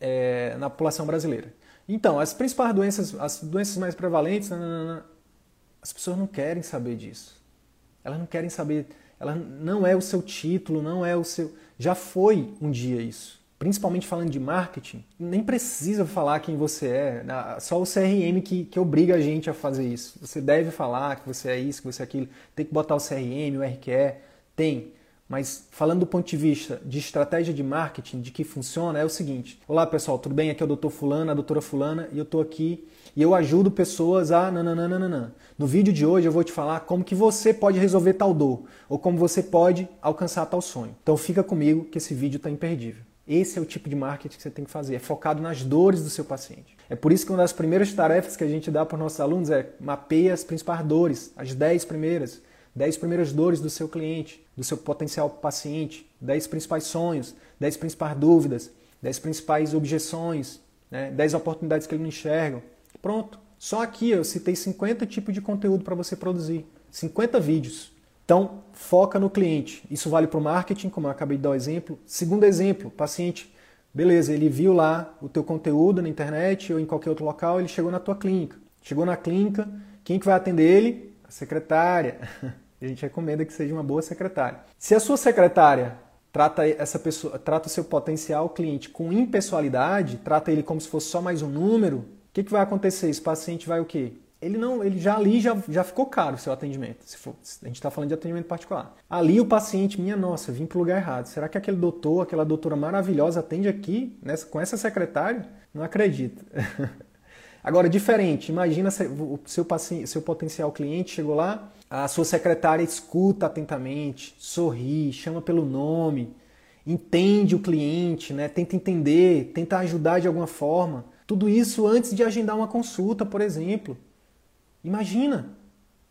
é, na população brasileira. Então, as principais doenças, as doenças mais prevalentes, as pessoas não querem saber disso. Elas não querem saber, ela não é o seu título, não é o seu. Já foi um dia isso. Principalmente falando de marketing, nem precisa falar quem você é, só o CRM que, que obriga a gente a fazer isso. Você deve falar que você é isso, que você é aquilo, tem que botar o CRM, o RQE, tem. Mas falando do ponto de vista de estratégia de marketing, de que funciona, é o seguinte: Olá pessoal, tudo bem? Aqui é o Dr. Fulano, a doutora Fulana, e eu estou aqui e eu ajudo pessoas a nananana. No vídeo de hoje eu vou te falar como que você pode resolver tal dor, ou como você pode alcançar tal sonho. Então fica comigo que esse vídeo está imperdível. Esse é o tipo de marketing que você tem que fazer, é focado nas dores do seu paciente. É por isso que uma das primeiras tarefas que a gente dá para os nossos alunos é mapeia as principais dores, as 10 primeiras. 10 primeiras dores do seu cliente, do seu potencial paciente, 10 principais sonhos, 10 principais dúvidas, 10 principais objeções, né? 10 oportunidades que ele não enxerga. Pronto. Só aqui eu citei 50 tipos de conteúdo para você produzir, 50 vídeos. Então, foca no cliente. Isso vale para o marketing, como eu acabei de dar o exemplo. Segundo exemplo, paciente, beleza, ele viu lá o teu conteúdo na internet ou em qualquer outro local, ele chegou na tua clínica. Chegou na clínica, quem que vai atender ele? Secretária. A gente recomenda que seja uma boa secretária. Se a sua secretária trata essa pessoa, trata o seu potencial cliente com impessoalidade, trata ele como se fosse só mais um número, o que, que vai acontecer? Esse paciente vai o quê? ele não, ele já ali já, já ficou caro o seu atendimento. Se for, a gente está falando de atendimento particular. Ali o paciente, minha nossa, vim para o lugar errado. Será que aquele doutor, aquela doutora maravilhosa atende aqui nessa, com essa secretária? Não acredito. Agora, diferente, imagina o seu, paciente, seu potencial cliente chegou lá, a sua secretária escuta atentamente, sorri, chama pelo nome, entende o cliente, né? tenta entender, tenta ajudar de alguma forma. Tudo isso antes de agendar uma consulta, por exemplo. Imagina,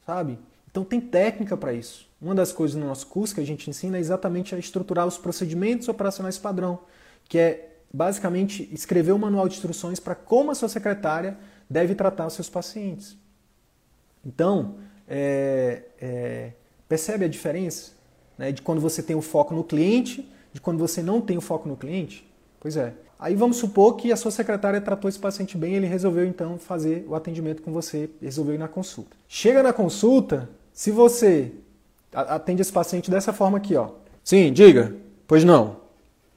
sabe? Então tem técnica para isso. Uma das coisas no nosso curso que a gente ensina é exatamente a estruturar os procedimentos operacionais padrão, que é basicamente escrever um manual de instruções para como a sua secretária deve tratar os seus pacientes. Então, é, é, percebe a diferença né, de quando você tem o foco no cliente, de quando você não tem o foco no cliente? Pois é. Aí vamos supor que a sua secretária tratou esse paciente bem, ele resolveu então fazer o atendimento com você, resolveu ir na consulta. Chega na consulta, se você atende esse paciente dessa forma aqui, ó. Sim, diga. Pois não.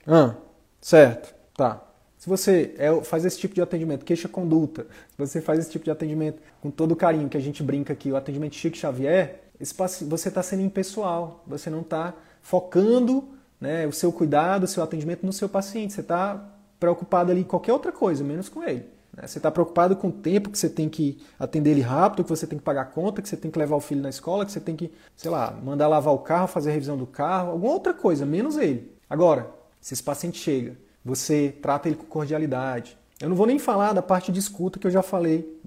Ah, certo. Tá. Se você é, faz esse tipo de atendimento, queixa-conduta, se você faz esse tipo de atendimento com todo o carinho que a gente brinca aqui, o atendimento Chico Xavier, esse, você está sendo impessoal, você não está focando né, o seu cuidado, o seu atendimento no seu paciente, você está preocupado ali em qualquer outra coisa, menos com ele. Né? Você está preocupado com o tempo que você tem que atender ele rápido, que você tem que pagar a conta, que você tem que levar o filho na escola, que você tem que, sei lá, mandar lavar o carro, fazer a revisão do carro, alguma outra coisa, menos ele. Agora, se esse paciente chega você trata ele com cordialidade. Eu não vou nem falar da parte de escuta que eu já falei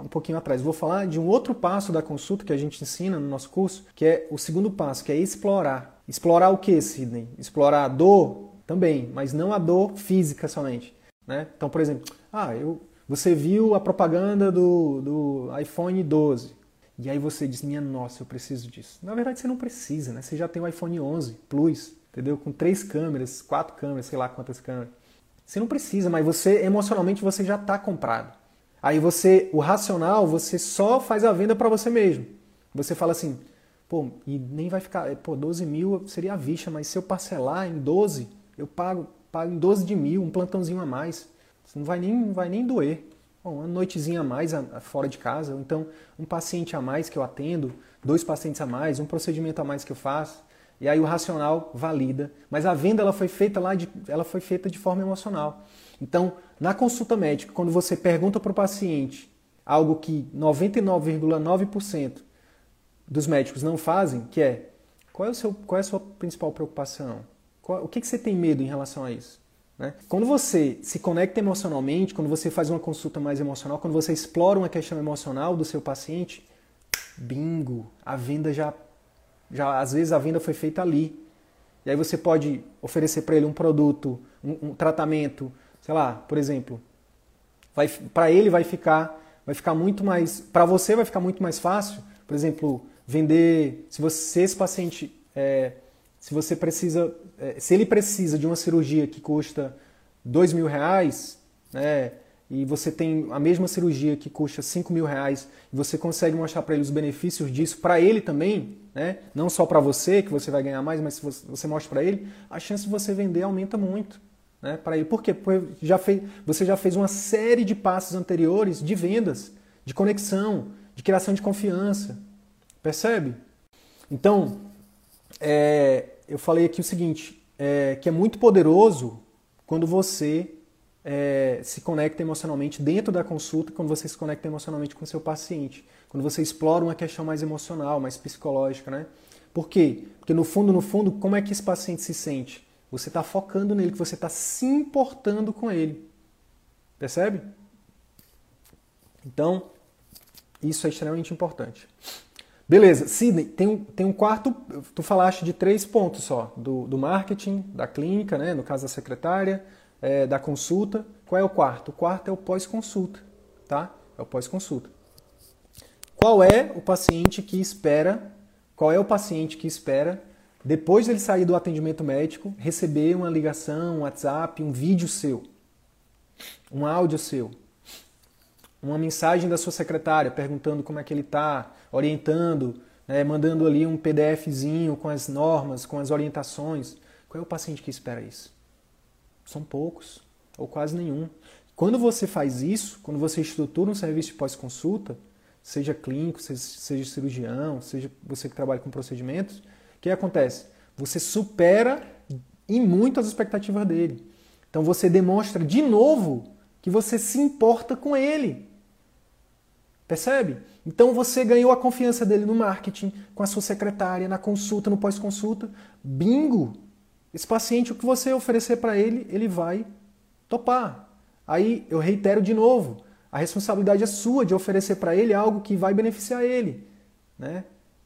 um pouquinho atrás. Vou falar de um outro passo da consulta que a gente ensina no nosso curso, que é o segundo passo, que é explorar. Explorar o que, Sidney? Explorar a dor também, mas não a dor física somente. Né? Então, por exemplo, ah, eu, você viu a propaganda do, do iPhone 12. E aí você diz, minha nossa, eu preciso disso. Na verdade, você não precisa, né? Você já tem o iPhone 11 Plus entendeu? Com três câmeras, quatro câmeras, sei lá quantas câmeras. Você não precisa, mas você emocionalmente você já está comprado. Aí você, o racional, você só faz a venda para você mesmo. Você fala assim, pô, e nem vai ficar, pô, 12 mil seria a vista, mas se eu parcelar em 12, eu pago, pago em 12 de mil, um plantãozinho a mais. Não vai nem, não vai nem doer. Bom, uma noitezinha a mais fora de casa, ou então um paciente a mais que eu atendo, dois pacientes a mais, um procedimento a mais que eu faço. E aí o racional valida, mas a venda ela foi feita lá de, ela foi feita de forma emocional. Então, na consulta médica, quando você pergunta para o paciente algo que 99,9% dos médicos não fazem, que é qual é, o seu, qual é a sua principal preocupação? Qual, o que, que você tem medo em relação a isso? Né? Quando você se conecta emocionalmente, quando você faz uma consulta mais emocional, quando você explora uma questão emocional do seu paciente, bingo, a venda já já às vezes a venda foi feita ali. E aí você pode oferecer para ele um produto, um, um, tratamento, sei lá, por exemplo, para ele vai ficar vai ficar muito mais, para você vai ficar muito mais fácil, por exemplo, vender, se você se esse paciente é, se você precisa, é, se ele precisa de uma cirurgia que custa dois mil reais, né, e você tem a mesma cirurgia que custa 5 mil reais e você consegue mostrar para ele os benefícios disso, para ele também, né? não só para você, que você vai ganhar mais, mas se você mostra para ele, a chance de você vender aumenta muito. Né, para ele. Por quê? Porque já fez, você já fez uma série de passos anteriores de vendas, de conexão, de criação de confiança. Percebe? Então, é, eu falei aqui o seguinte, é, que é muito poderoso quando você é, se conecta emocionalmente dentro da consulta, quando você se conecta emocionalmente com o seu paciente, quando você explora uma questão mais emocional, mais psicológica, né? Por quê? Porque no fundo, no fundo, como é que esse paciente se sente? Você está focando nele, que você está se importando com ele. Percebe? Então, isso é extremamente importante. Beleza, Sidney, tem um, tem um quarto, tu falaste de três pontos só, do, do marketing, da clínica, né, no caso da secretária, é, da consulta. Qual é o quarto? O quarto é o pós-consulta, tá? É o pós-consulta. Qual é o paciente que espera? Qual é o paciente que espera depois dele sair do atendimento médico receber uma ligação, um WhatsApp, um vídeo seu, um áudio seu, uma mensagem da sua secretária perguntando como é que ele está, orientando, né, mandando ali um PDFzinho com as normas, com as orientações. Qual é o paciente que espera isso? São poucos, ou quase nenhum. Quando você faz isso, quando você estrutura um serviço de pós-consulta, seja clínico, seja, seja cirurgião, seja você que trabalha com procedimentos, o que acontece? Você supera em muito as expectativas dele. Então você demonstra de novo que você se importa com ele. Percebe? Então você ganhou a confiança dele no marketing, com a sua secretária, na consulta, no pós-consulta. Bingo! Esse paciente, o que você oferecer para ele, ele vai topar. Aí eu reitero de novo, a responsabilidade é sua de oferecer para ele algo que vai beneficiar ele. Né?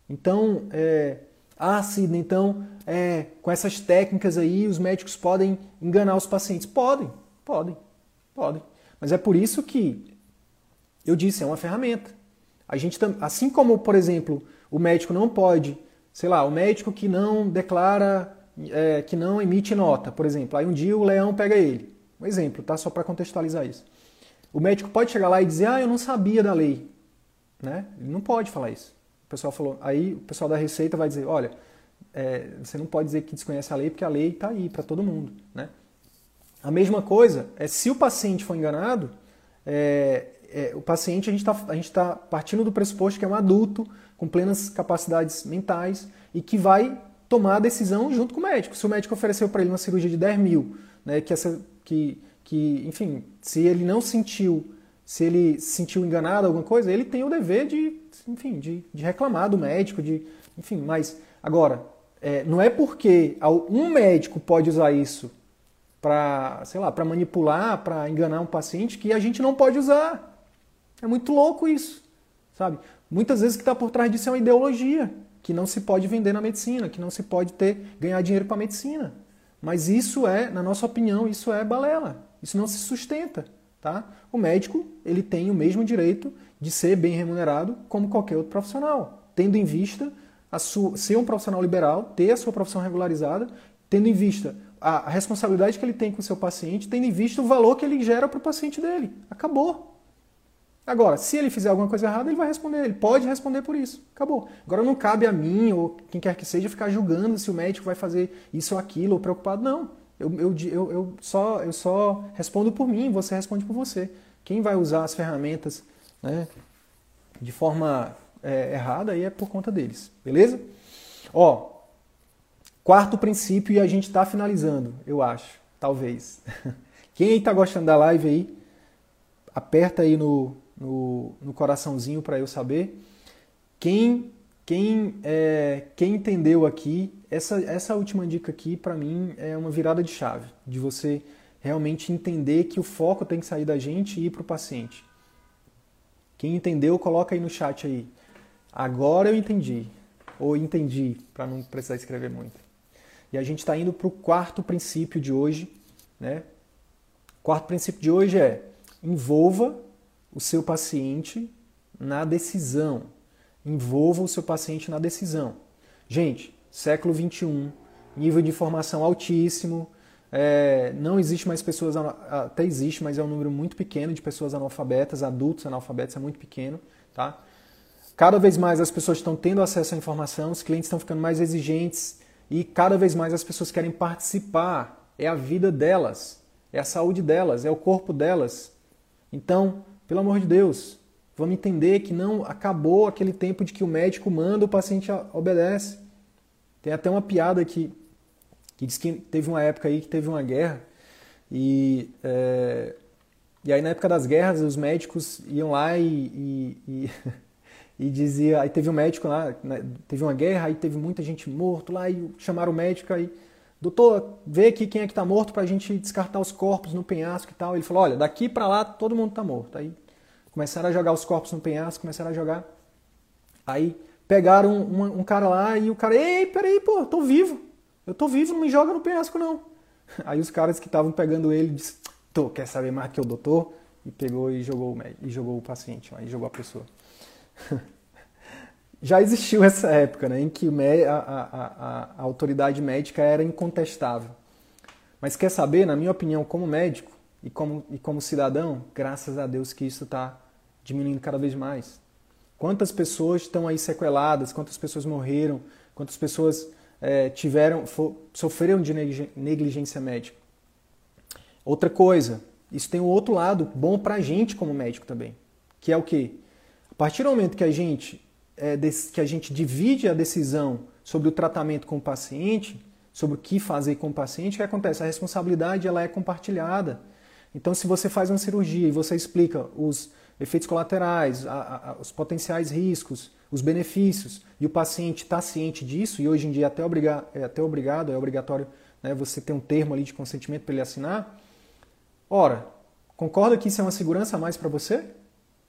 Então, é, ah, Sidney, então, é, com essas técnicas aí, os médicos podem enganar os pacientes. Podem, podem, podem. Mas é por isso que eu disse, é uma ferramenta. A gente, assim como, por exemplo, o médico não pode, sei lá, o médico que não declara, é, que não emite nota, por exemplo. Aí um dia o leão pega ele. Um exemplo, tá? Só para contextualizar isso. O médico pode chegar lá e dizer, ah, eu não sabia da lei. Né? Ele não pode falar isso. O pessoal falou, aí o pessoal da Receita vai dizer, olha, é, você não pode dizer que desconhece a lei, porque a lei está aí para todo mundo. Né? A mesma coisa é se o paciente for enganado, é, é, o paciente, a gente está tá partindo do pressuposto que é um adulto com plenas capacidades mentais e que vai tomar a decisão junto com o médico. Se o médico ofereceu para ele uma cirurgia de 10 mil, né, que, essa, que, que, enfim, se ele não sentiu, se ele se sentiu enganado alguma coisa, ele tem o dever de, enfim, de, de reclamar do médico, de, enfim, mas agora, é, não é porque um médico pode usar isso para, sei lá, para manipular, para enganar um paciente que a gente não pode usar. É muito louco isso, sabe? Muitas vezes o que está por trás disso é uma ideologia que não se pode vender na medicina, que não se pode ter ganhar dinheiro para a medicina. Mas isso é, na nossa opinião, isso é balela. Isso não se sustenta, tá? O médico, ele tem o mesmo direito de ser bem remunerado como qualquer outro profissional, tendo em vista sua, ser um profissional liberal, ter a sua profissão regularizada, tendo em vista a responsabilidade que ele tem com o seu paciente, tendo em vista o valor que ele gera para o paciente dele. Acabou. Agora, se ele fizer alguma coisa errada, ele vai responder, ele pode responder por isso. Acabou. Agora não cabe a mim ou quem quer que seja ficar julgando se o médico vai fazer isso ou aquilo ou preocupado. Não. Eu, eu, eu, eu, só, eu só respondo por mim, você responde por você. Quem vai usar as ferramentas né, de forma é, errada aí é por conta deles. Beleza? Ó, quarto princípio e a gente está finalizando, eu acho. Talvez. Quem está gostando da live aí, aperta aí no, no, no coraçãozinho para eu saber. Quem quem, é, quem entendeu aqui, essa, essa última dica aqui para mim é uma virada de chave, de você realmente entender que o foco tem que sair da gente e ir para o paciente. Quem entendeu, coloca aí no chat aí. Agora eu entendi. Ou entendi, para não precisar escrever muito. E a gente está indo para o quarto princípio de hoje. Né? O quarto princípio de hoje é envolva o seu paciente na decisão. Envolva o seu paciente na decisão. Gente, século 21, nível de informação altíssimo, é, não existe mais pessoas, até existe, mas é um número muito pequeno de pessoas analfabetas, adultos analfabetos é muito pequeno, tá? Cada vez mais as pessoas estão tendo acesso à informação, os clientes estão ficando mais exigentes e cada vez mais as pessoas querem participar. É a vida delas, é a saúde delas, é o corpo delas. Então, pelo amor de Deus, vamos entender que não acabou aquele tempo de que o médico manda, o paciente obedece. Tem até uma piada que, que diz que teve uma época aí que teve uma guerra e, é, e aí na época das guerras os médicos iam lá e, e, e, e dizia, aí teve um médico lá, né, teve uma guerra, aí teve muita gente morto lá e chamaram o médico aí doutor, vê aqui quem é que está morto para a gente descartar os corpos no penhasco e tal. Ele falou, olha, daqui para lá todo mundo está morto. Aí começaram a jogar os corpos no penhasco, começaram a jogar. Aí pegaram um, um cara lá e o cara, ei, peraí, pô, tô vivo. Eu tô vivo, não me joga no penhasco não. Aí os caras que estavam pegando ele disse, tô, quer saber mais que o doutor? E pegou e jogou e jogou o paciente, aí jogou a pessoa. já existiu essa época né, em que a, a, a, autoridade médica era incontestável. Mas quer saber, na minha opinião, como médico e como, e como cidadão, graças a Deus que isso está diminuindo cada vez mais. Quantas pessoas estão aí sequeladas, quantas pessoas morreram, quantas pessoas é, tiveram, for, sofreram de negligência médica. Outra coisa, isso tem um outro lado bom para a gente como médico também, que é o quê? A partir do momento que a gente, é, que a gente divide a decisão sobre o tratamento com o paciente, sobre o que fazer com o paciente, o que acontece? A responsabilidade ela é compartilhada. Então, se você faz uma cirurgia e você explica os efeitos colaterais, a, a, os potenciais riscos, os benefícios, e o paciente está ciente disso, e hoje em dia até, obriga, é até obrigado, é obrigatório né, você ter um termo ali de consentimento para ele assinar. Ora, concorda que isso é uma segurança a mais para você?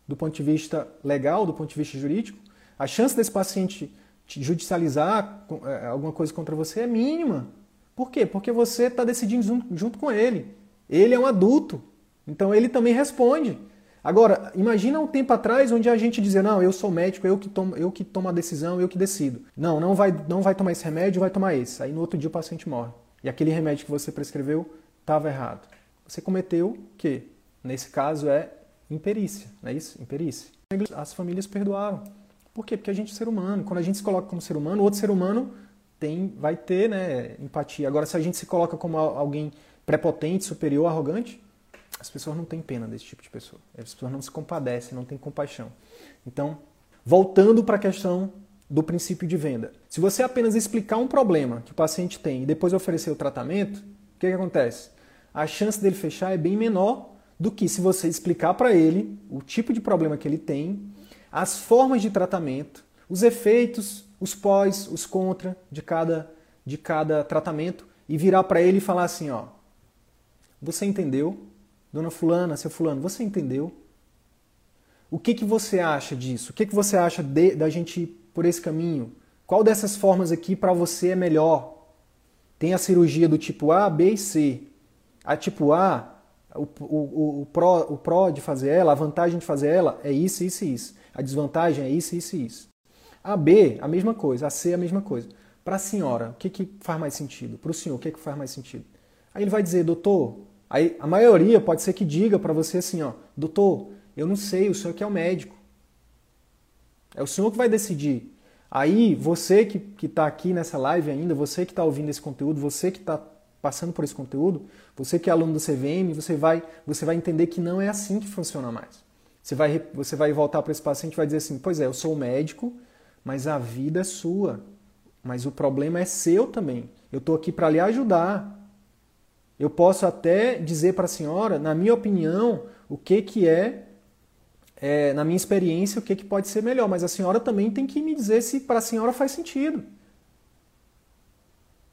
Do ponto de vista legal, do ponto de vista jurídico? A chance desse paciente judicializar é, alguma coisa contra você é mínima. Por quê? Porque você está decidindo junto com ele. Ele é um adulto, então ele também responde. Agora, imagina um tempo atrás onde a gente dizia, não, eu sou médico, eu que tomo, eu que tomo a decisão, eu que decido. Não, não vai, não vai tomar esse remédio, vai tomar esse. Aí no outro dia o paciente morre. E aquele remédio que você prescreveu estava errado. Você cometeu o quê? Nesse caso é imperícia, não é isso? Imperícia. As famílias perdoaram. Por quê? Porque a gente é ser humano. Quando a gente se coloca como ser humano, outro ser humano tem, vai ter né, empatia. Agora, se a gente se coloca como alguém prepotente, superior, arrogante, as pessoas não têm pena desse tipo de pessoa. As pessoas não se compadecem, não têm compaixão. Então, voltando para a questão do princípio de venda. Se você apenas explicar um problema que o paciente tem e depois oferecer o tratamento, o que, que acontece? A chance dele fechar é bem menor do que se você explicar para ele o tipo de problema que ele tem, as formas de tratamento, os efeitos, os pós, os contra de cada, de cada tratamento e virar para ele e falar assim, ó, você entendeu? Dona fulana, seu fulano, você entendeu? O que, que você acha disso? O que, que você acha de, da gente ir por esse caminho? Qual dessas formas aqui para você é melhor? Tem a cirurgia do tipo A, B e C. A tipo A, o, o, o, pró, o pró de fazer ela, a vantagem de fazer ela é isso, isso e isso. A desvantagem é isso, isso e isso. A B, a mesma coisa. A C, a mesma coisa. Para a senhora, o que, que faz mais sentido? Para o senhor, o que, que faz mais sentido? Aí ele vai dizer, doutor, aí a maioria pode ser que diga para você assim, ó, doutor, eu não sei, o senhor que é o médico. É o senhor que vai decidir. Aí, você que está aqui nessa live ainda, você que está ouvindo esse conteúdo, você que está passando por esse conteúdo, você que é aluno do CVM, você vai, você vai entender que não é assim que funciona mais. Você vai, você vai voltar para esse paciente e vai dizer assim: Pois é, eu sou médico, mas a vida é sua. Mas o problema é seu também. Eu estou aqui para lhe ajudar. Eu posso até dizer para a senhora, na minha opinião, o que, que é é, na minha experiência, o que, que pode ser melhor. Mas a senhora também tem que me dizer se para a senhora faz sentido.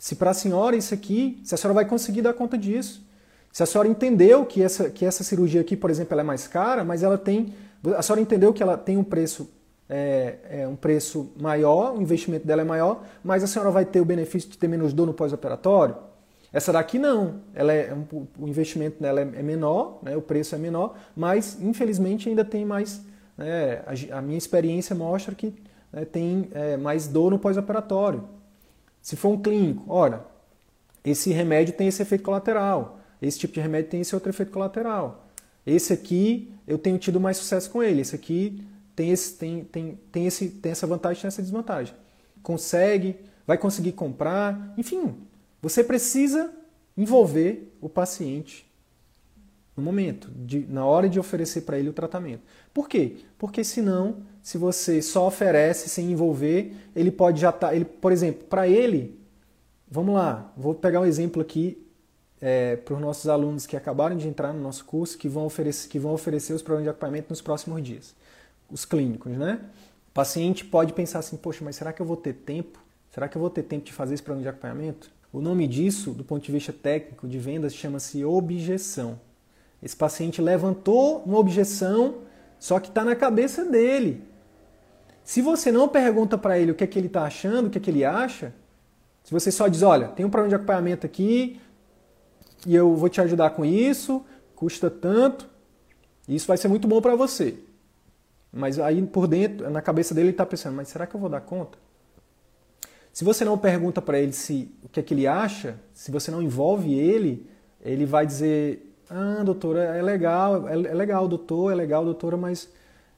Se para a senhora isso aqui, se a senhora vai conseguir dar conta disso. Se a senhora entendeu que essa, que essa cirurgia aqui, por exemplo, ela é mais cara, mas ela tem. A senhora entendeu que ela tem um preço, é, é, um preço maior, o investimento dela é maior, mas a senhora vai ter o benefício de ter menos dor no pós-operatório? Essa daqui não, ela é, o investimento dela é, é menor, né, o preço é menor, mas infelizmente ainda tem mais. Né, a, a, minha experiência mostra que né, tem é, mais dor no pós-operatório. Se for um clínico, ora, esse remédio tem esse efeito colateral, esse tipo de remédio tem esse outro efeito colateral. Esse aqui eu tenho tido mais sucesso com ele, esse aqui tem, esse, tem, tem, tem, esse, tem essa vantagem, tem essa desvantagem. Consegue, vai conseguir comprar, enfim, você precisa envolver o paciente no momento, de, na hora de oferecer para ele o tratamento. Por quê? Porque senão, se você só oferece sem envolver, ele pode já estar. Tá, ele, por exemplo, para ele, vamos lá, vou pegar um exemplo aqui é, para os nossos alunos que acabaram de entrar no nosso curso, que vão oferecer, que vão oferecer os programas de acompanhamento nos próximos dias. Os clínicos, né? O paciente pode pensar assim, poxa, mas será que eu vou ter tempo? Será que eu vou ter tempo de fazer esse programa de acompanhamento? O nome disso, do ponto de vista técnico de vendas, chama-se objeção. Esse paciente levantou uma objeção, só que está na cabeça dele. Se você não pergunta para ele o que é que ele está achando, o que é que ele acha, se você só diz, olha, tem um problema de acompanhamento aqui e eu vou te ajudar com isso, custa tanto, isso vai ser muito bom para você. Mas aí por dentro, na cabeça dele, ele está pensando, mas será que eu vou dar conta? Se você não pergunta para ele se o que é que ele acha, se você não envolve ele, ele vai dizer: Ah, doutora, é legal, é, é legal, doutor, é legal, doutora, mas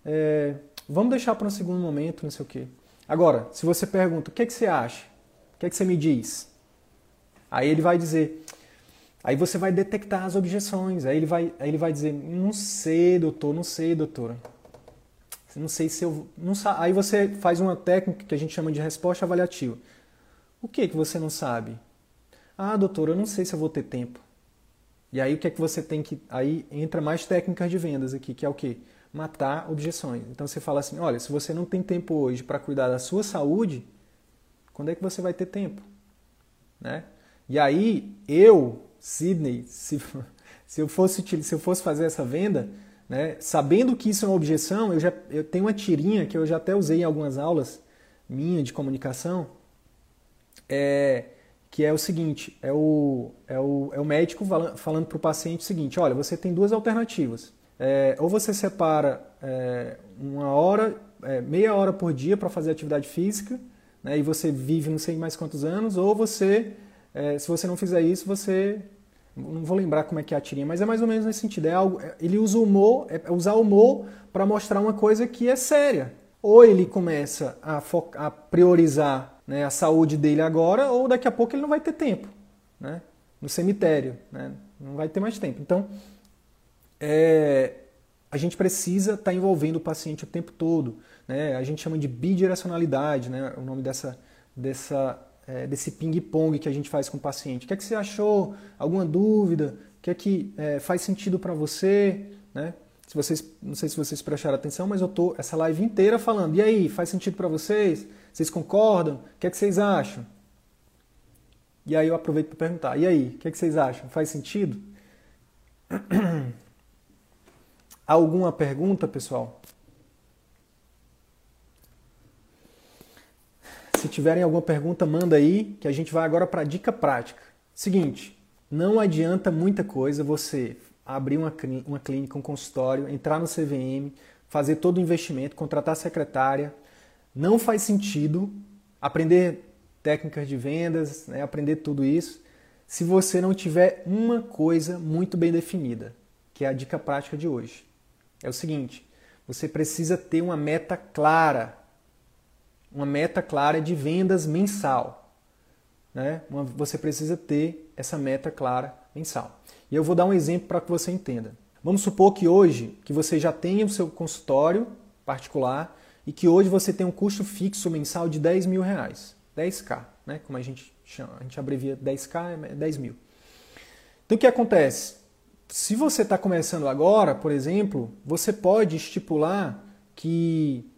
é, vamos deixar para um segundo momento, não sei o quê. Agora, se você pergunta: O que é que você acha? O que é que você me diz? Aí ele vai dizer. Aí você vai detectar as objeções. Aí ele vai, aí ele vai dizer: Não sei, doutor, não sei, doutora. Não sei se eu. Não, aí você faz uma técnica que a gente chama de resposta avaliativa. O que que você não sabe? Ah, doutor, eu não sei se eu vou ter tempo. E aí o que é que você tem que. Aí entra mais técnicas de vendas aqui, que é o quê? Matar objeções. Então você fala assim: olha, se você não tem tempo hoje para cuidar da sua saúde, quando é que você vai ter tempo? Né? E aí, eu, Sidney, se, se, eu fosse, se eu fosse fazer essa venda, né, sabendo que isso é uma objeção, eu já eu tenho uma tirinha que eu já até usei em algumas aulas minha de comunicação, é, que é o seguinte, é o, é o, é o médico falando para o paciente o seguinte, olha, você tem duas alternativas. É, ou você separa é, uma hora, é, meia hora por dia para fazer atividade física, né, e você vive não sei mais quantos anos, ou você, é, se você não fizer isso, você não vou lembrar como é que é a tirinha, mas é mais ou menos nesse sentido. É algo, é, ele usa o humor, é usar o humor para mostrar uma coisa que é séria. Ou ele começa a, a priorizar né, a saúde dele agora, ou daqui a pouco ele não vai ter tempo, né? No cemitério, né? Não vai ter mais tempo. Então, é, a gente precisa estar tá envolvendo o paciente o tempo todo, né? A gente chama de bidirecionalidade, né? O nome dessa dessa é, desse ping-pong que a gente faz com o paciente. O que é que você achou? Alguma dúvida? O que é que é, faz sentido para você? Né? Se vocês, não sei se vocês prestaram atenção, mas eu tô essa live inteira falando. E aí, faz sentido para vocês? Vocês concordam? O que é que vocês acham? E aí eu aproveito para perguntar. E aí, o que é que vocês acham? Faz sentido? Alguma pergunta, pessoal? Se tiverem alguma pergunta, manda aí, que a gente vai agora para a dica prática. Seguinte, não adianta muita coisa você abrir uma, uma clínica, um consultório, entrar no CVM, fazer todo o investimento, contratar secretária. Não faz sentido aprender técnicas de vendas, né, aprender tudo isso, se você não tiver uma coisa muito bem definida, que é a dica prática de hoje. É o seguinte: você precisa ter uma meta clara uma meta clara de vendas mensal. Né? Você precisa ter essa meta clara mensal. E eu vou dar um exemplo para que você entenda. Vamos supor que hoje que você já tenha o seu consultório particular e que hoje você tem um custo fixo mensal de 10 mil reais. 10k, né? como a gente chama, a gente abrevia 10k, é 10 mil. Então o que acontece? Se você está começando agora, por exemplo, você pode estipular que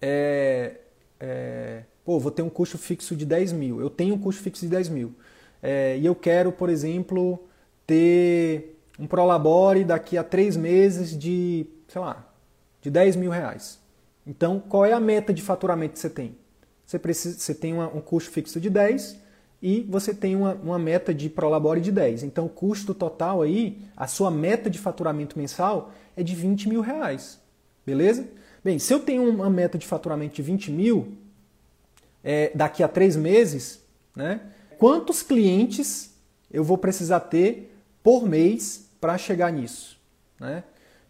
é, é, pô, vou ter um custo fixo de 10 mil, eu tenho um custo fixo de 10 mil, é, e eu quero, por exemplo, ter um Prolabore daqui a três meses de, sei lá, de 10 mil reais. Então, qual é a meta de faturamento que você tem? Você, precisa, você tem uma, um custo fixo de 10 e você tem uma, uma meta de Prolabore de 10. Então, o custo total aí, a sua meta de faturamento mensal é de 20 mil reais. Beleza? Bem, se eu tenho uma meta de faturamento de 20 mil é, daqui a três meses, né, quantos clientes eu vou precisar ter por mês para chegar nisso? Né?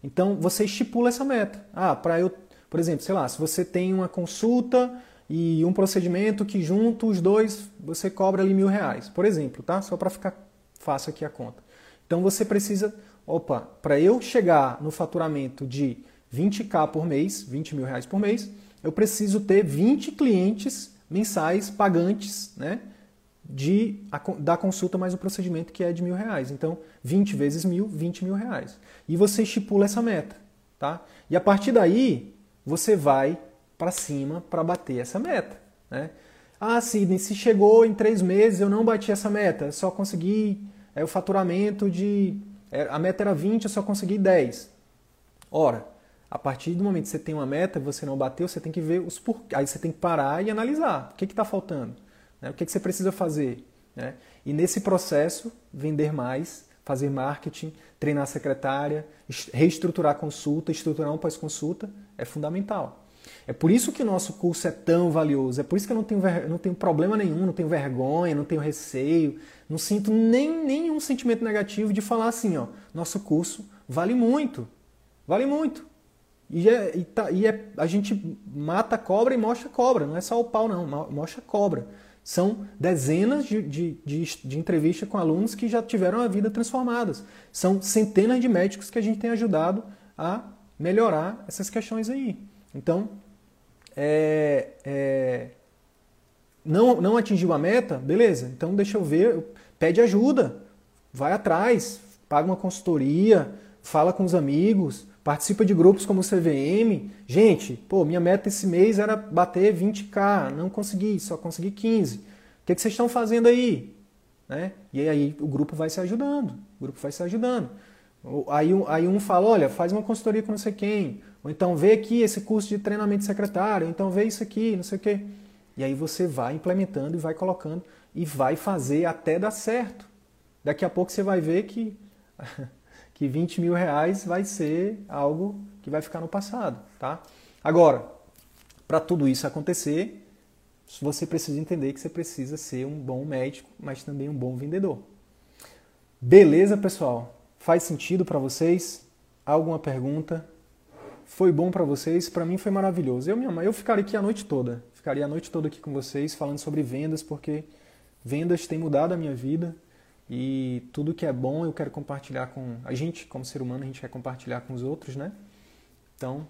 Então você estipula essa meta. Ah, para eu, por exemplo, sei lá, se você tem uma consulta e um procedimento que junto os dois você cobra ali mil reais, por exemplo, tá? Só para ficar fácil aqui a conta. Então você precisa, opa, para eu chegar no faturamento de 20k por mês, 20 mil reais por mês, eu preciso ter 20 clientes mensais pagantes, né? De, a, da consulta mais o procedimento que é de mil reais. Então, 20 vezes mil, 20 mil reais. E você estipula essa meta, tá? E a partir daí, você vai para cima para bater essa meta, né? Ah, Sidney, se chegou em três meses eu não bati essa meta, só consegui é, o faturamento de... É, a meta era 20, eu só consegui 10. Ora, a partir do momento que você tem uma meta, você não bateu, você tem que ver os por... Aí você tem que parar e analisar. O que está faltando? Né? O que, que você precisa fazer? Né? E nesse processo, vender mais, fazer marketing, treinar a secretária, reestruturar a consulta, estruturar um pós-consulta é fundamental. É por isso que o nosso curso é tão valioso. É por isso que eu não tenho, não tenho problema nenhum, não tenho vergonha, não tenho receio, não sinto nem nenhum sentimento negativo de falar assim, ó, nosso curso vale muito. Vale muito. E, é, e, tá, e é, a gente mata cobra e mostra cobra, não é só o pau, não, mostra cobra. São dezenas de, de, de, de entrevistas com alunos que já tiveram a vida transformadas. São centenas de médicos que a gente tem ajudado a melhorar essas questões aí. Então, é, é, não, não atingiu a meta? Beleza, então deixa eu ver, pede ajuda, vai atrás, paga uma consultoria, fala com os amigos, participa de grupos como o CVM. Gente, pô, minha meta esse mês era bater 20k, não consegui, só consegui 15. O que, que vocês estão fazendo aí? Né? E aí o grupo vai se ajudando, o grupo vai se ajudando. Aí, aí um fala, olha, faz uma consultoria com não sei quem, então vê aqui esse curso de treinamento secretário, então vê isso aqui, não sei o quê. E aí você vai implementando e vai colocando e vai fazer até dar certo. Daqui a pouco você vai ver que, que 20 mil reais vai ser algo que vai ficar no passado. Tá? Agora, para tudo isso acontecer, você precisa entender que você precisa ser um bom médico, mas também um bom vendedor. Beleza, pessoal? Faz sentido para vocês? Alguma pergunta? Foi bom para vocês? Para mim foi maravilhoso. Eu, minha mãe, eu ficaria aqui a noite toda. Ficaria a noite toda aqui com vocês falando sobre vendas, porque vendas têm mudado a minha vida e tudo que é bom eu quero compartilhar com a gente, como ser humano, a gente quer compartilhar com os outros, né? Então,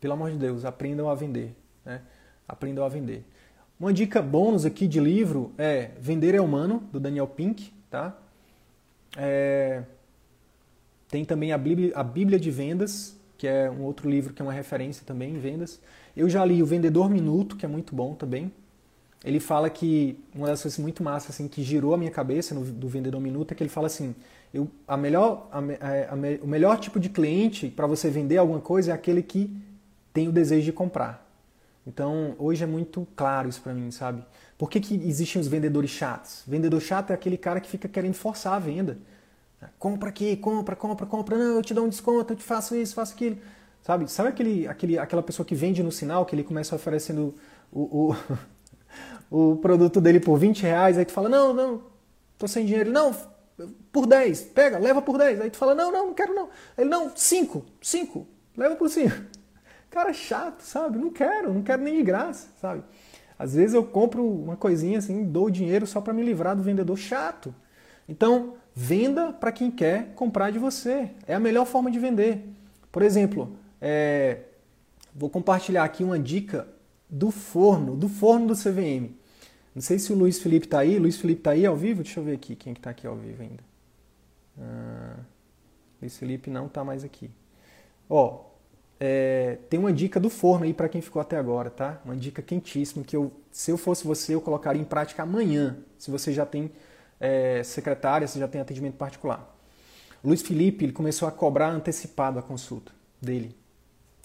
pelo amor de Deus, aprendam a vender, né? Aprendam a vender. Uma dica bônus aqui de livro é Vender é Humano, do Daniel Pink, tá? É... Tem também a Bíblia, a Bíblia de Vendas, que é um outro livro que é uma referência também em vendas. Eu já li O Vendedor Minuto, que é muito bom também. Ele fala que uma das coisas muito massas assim, que girou a minha cabeça no, do Vendedor Minuto é que ele fala assim: eu, a melhor, a, a, a, o melhor tipo de cliente para você vender alguma coisa é aquele que tem o desejo de comprar. Então, hoje é muito claro isso para mim, sabe? Por que, que existem os vendedores chatos? Vendedor chato é aquele cara que fica querendo forçar a venda. Compra aqui, compra, compra, compra. Não, eu te dou um desconto, eu te faço isso, faço aquilo. Sabe, sabe aquele, aquele, aquela pessoa que vende no sinal, que ele começa oferecendo o, o, o produto dele por 20 reais, aí tu fala, não, não, tô sem dinheiro. Não, por 10, pega, leva por 10. Aí tu fala, não, não, não quero não. Ele, não, 5, 5, leva por 5. Cara chato, sabe? Não quero, não quero nem de graça, sabe? Às vezes eu compro uma coisinha assim, dou dinheiro só para me livrar do vendedor chato. Então, venda para quem quer comprar de você. É a melhor forma de vender. Por exemplo, é, vou compartilhar aqui uma dica do forno, do forno do CVM. Não sei se o Luiz Felipe está aí. Luiz Felipe está aí ao vivo? Deixa eu ver aqui quem está que tá aqui ao vivo ainda. Ah, Luiz Felipe não está mais aqui. Ó, é, tem uma dica do forno aí para quem ficou até agora, tá? Uma dica quentíssima que eu, se eu fosse você, eu colocaria em prática amanhã, se você já tem é, secretária, se já tem atendimento particular. Luiz Felipe ele começou a cobrar antecipado a consulta dele.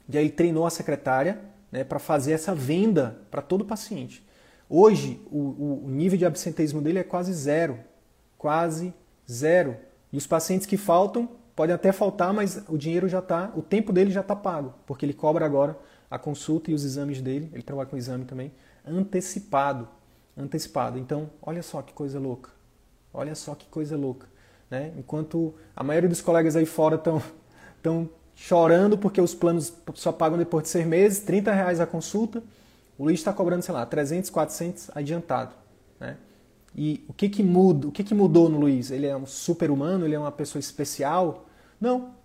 E aí treinou a secretária né, para fazer essa venda para todo paciente. Hoje, o, o nível de absenteísmo dele é quase zero. Quase zero. E os pacientes que faltam, podem até faltar, mas o dinheiro já está, o tempo dele já está pago, porque ele cobra agora a consulta e os exames dele, ele trabalha com exame também, antecipado. Antecipado. Então, olha só que coisa louca. Olha só que coisa louca. Né? Enquanto a maioria dos colegas aí fora estão tão chorando porque os planos só pagam depois de seis meses, 30 reais a consulta, o Luiz está cobrando, sei lá, 300, 400 adiantado. Né? E o que, que muda? O que, que mudou no Luiz? Ele é um super-humano? Ele é uma pessoa especial? Não.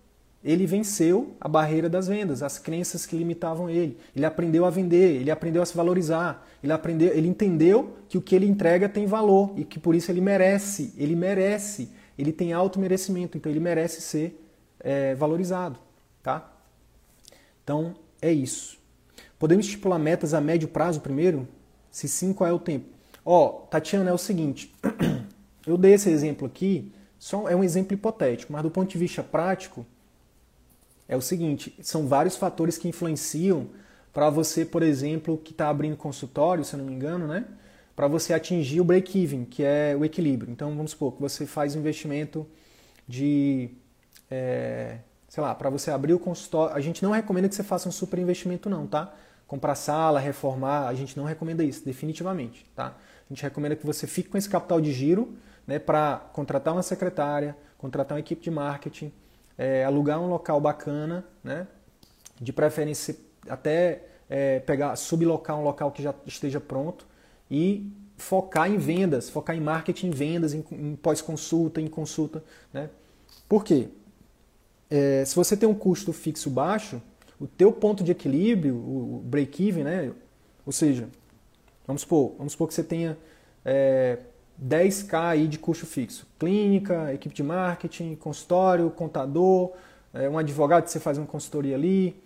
Ele venceu a barreira das vendas, as crenças que limitavam ele. Ele aprendeu a vender, ele aprendeu a se valorizar, ele aprendeu, ele entendeu que o que ele entrega tem valor e que por isso ele merece, ele merece, ele tem alto merecimento, então ele merece ser é, valorizado, tá? Então é isso. Podemos estipular metas a médio prazo primeiro? Se sim, qual é o tempo? Ó, Tatiana, é o seguinte, eu dei esse exemplo aqui, só é um exemplo hipotético, mas do ponto de vista prático, é o seguinte: são vários fatores que influenciam para você, por exemplo, que está abrindo consultório, se eu não me engano, né? Para você atingir o break-even, que é o equilíbrio. Então, vamos supor que você faz um investimento de. É, sei lá, para você abrir o consultório. A gente não recomenda que você faça um super investimento, não, tá? Comprar sala, reformar, a gente não recomenda isso, definitivamente, tá? A gente recomenda que você fique com esse capital de giro né, para contratar uma secretária, contratar uma equipe de marketing é, alugar um local bacana, né? de preferência até é, pegar, sublocar um local que já esteja pronto e focar em vendas, focar em marketing, em vendas, em, em pós-consulta, em consulta. Né? Por quê? é, se você tem um custo fixo baixo, o teu ponto de equilíbrio, o break-even, né? Ou seja, vamos supor, vamos supor que você tenha é, 10k aí de custo fixo. Clínica, equipe de marketing, consultório, contador, é, um advogado que você faz uma consultoria ali,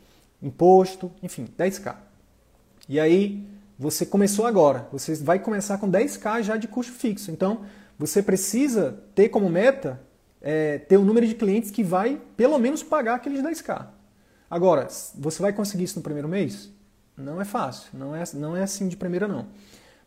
imposto, enfim, 10k. E aí você começou agora, você vai começar com 10k já de custo fixo. Então você precisa ter como meta é, ter o um número de clientes que vai pelo menos pagar aqueles 10k. Agora, você vai conseguir isso no primeiro mês? Não é fácil, não é, não é assim de primeira não.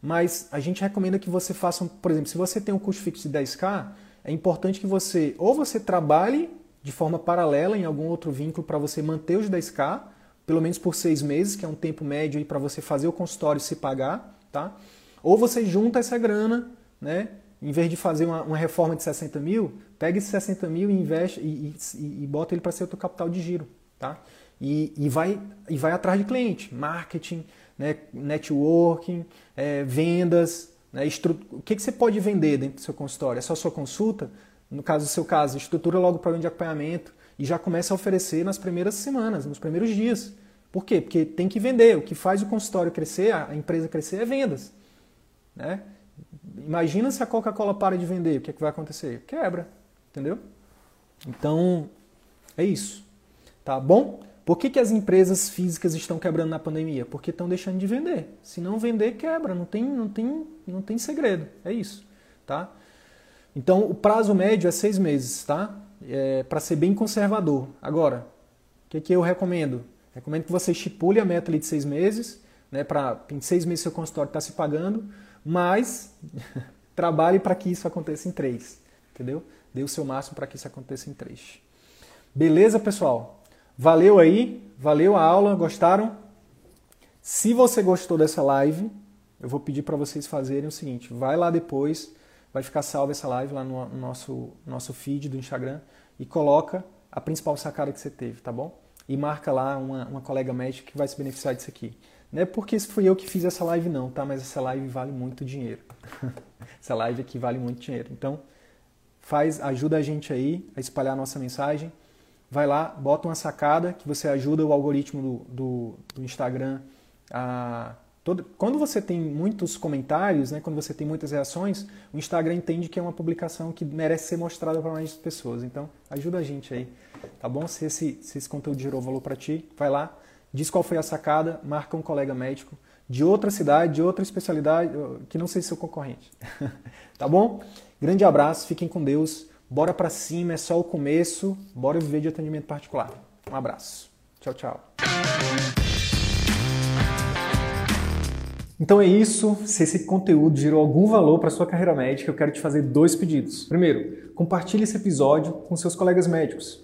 Mas a gente recomenda que você faça, por exemplo, se você tem um custo fixo de 10k, é importante que você ou você trabalhe de forma paralela em algum outro vínculo para você manter os 10k, pelo menos por seis meses, que é um tempo médio para você fazer o consultório se pagar, tá? Ou você junta essa grana, né? Em vez de fazer uma, uma reforma de 60 mil, pega esses 60 mil e investe e, e, e bota ele para ser o teu capital de giro, tá? E, e, vai, e vai atrás de cliente, marketing, né, networking, é, vendas. Né, estru... O que, que você pode vender dentro do seu consultório? É só sua consulta? No caso do seu caso, estrutura logo o programa de acompanhamento e já começa a oferecer nas primeiras semanas, nos primeiros dias. Por quê? Porque tem que vender. O que faz o consultório crescer, a empresa crescer, é vendas. Né? Imagina se a Coca-Cola para de vender, o que, é que vai acontecer? Quebra, entendeu? Então, é isso. Tá bom? Por que, que as empresas físicas estão quebrando na pandemia? Porque estão deixando de vender. Se não vender, quebra. Não tem, não tem, não tem segredo. É isso. Tá? Então, o prazo médio é seis meses, tá? É, Para ser bem conservador. Agora, o que, que eu recomendo? Recomendo que você estipule a meta de seis meses, né? Para em seis meses seu consultório está se pagando, mas trabalhe para que isso aconteça em três, entendeu? Dê o seu máximo para que isso aconteça em três. Beleza, pessoal? Valeu aí, valeu a aula, gostaram? Se você gostou dessa live, eu vou pedir para vocês fazerem o seguinte: vai lá depois, vai ficar salva essa live lá no nosso, nosso feed do Instagram e coloca a principal sacada que você teve, tá bom? E marca lá uma, uma colega médica que vai se beneficiar disso aqui. Não é porque fui eu que fiz essa live, não, tá? Mas essa live vale muito dinheiro. essa live aqui vale muito dinheiro. Então, faz, ajuda a gente aí a espalhar a nossa mensagem vai lá, bota uma sacada que você ajuda o algoritmo do, do, do Instagram a. Todo, quando você tem muitos comentários, né, quando você tem muitas reações, o Instagram entende que é uma publicação que merece ser mostrada para mais pessoas. Então, ajuda a gente aí, tá bom? Se esse, se esse conteúdo gerou valor para ti, vai lá, diz qual foi a sacada, marca um colega médico de outra cidade, de outra especialidade, que não seja seu concorrente. tá bom? Grande abraço, fiquem com Deus. Bora para cima, é só o começo. Bora viver de atendimento particular. Um abraço. Tchau, tchau. Então é isso. Se esse conteúdo gerou algum valor para sua carreira médica, eu quero te fazer dois pedidos. Primeiro, compartilhe esse episódio com seus colegas médicos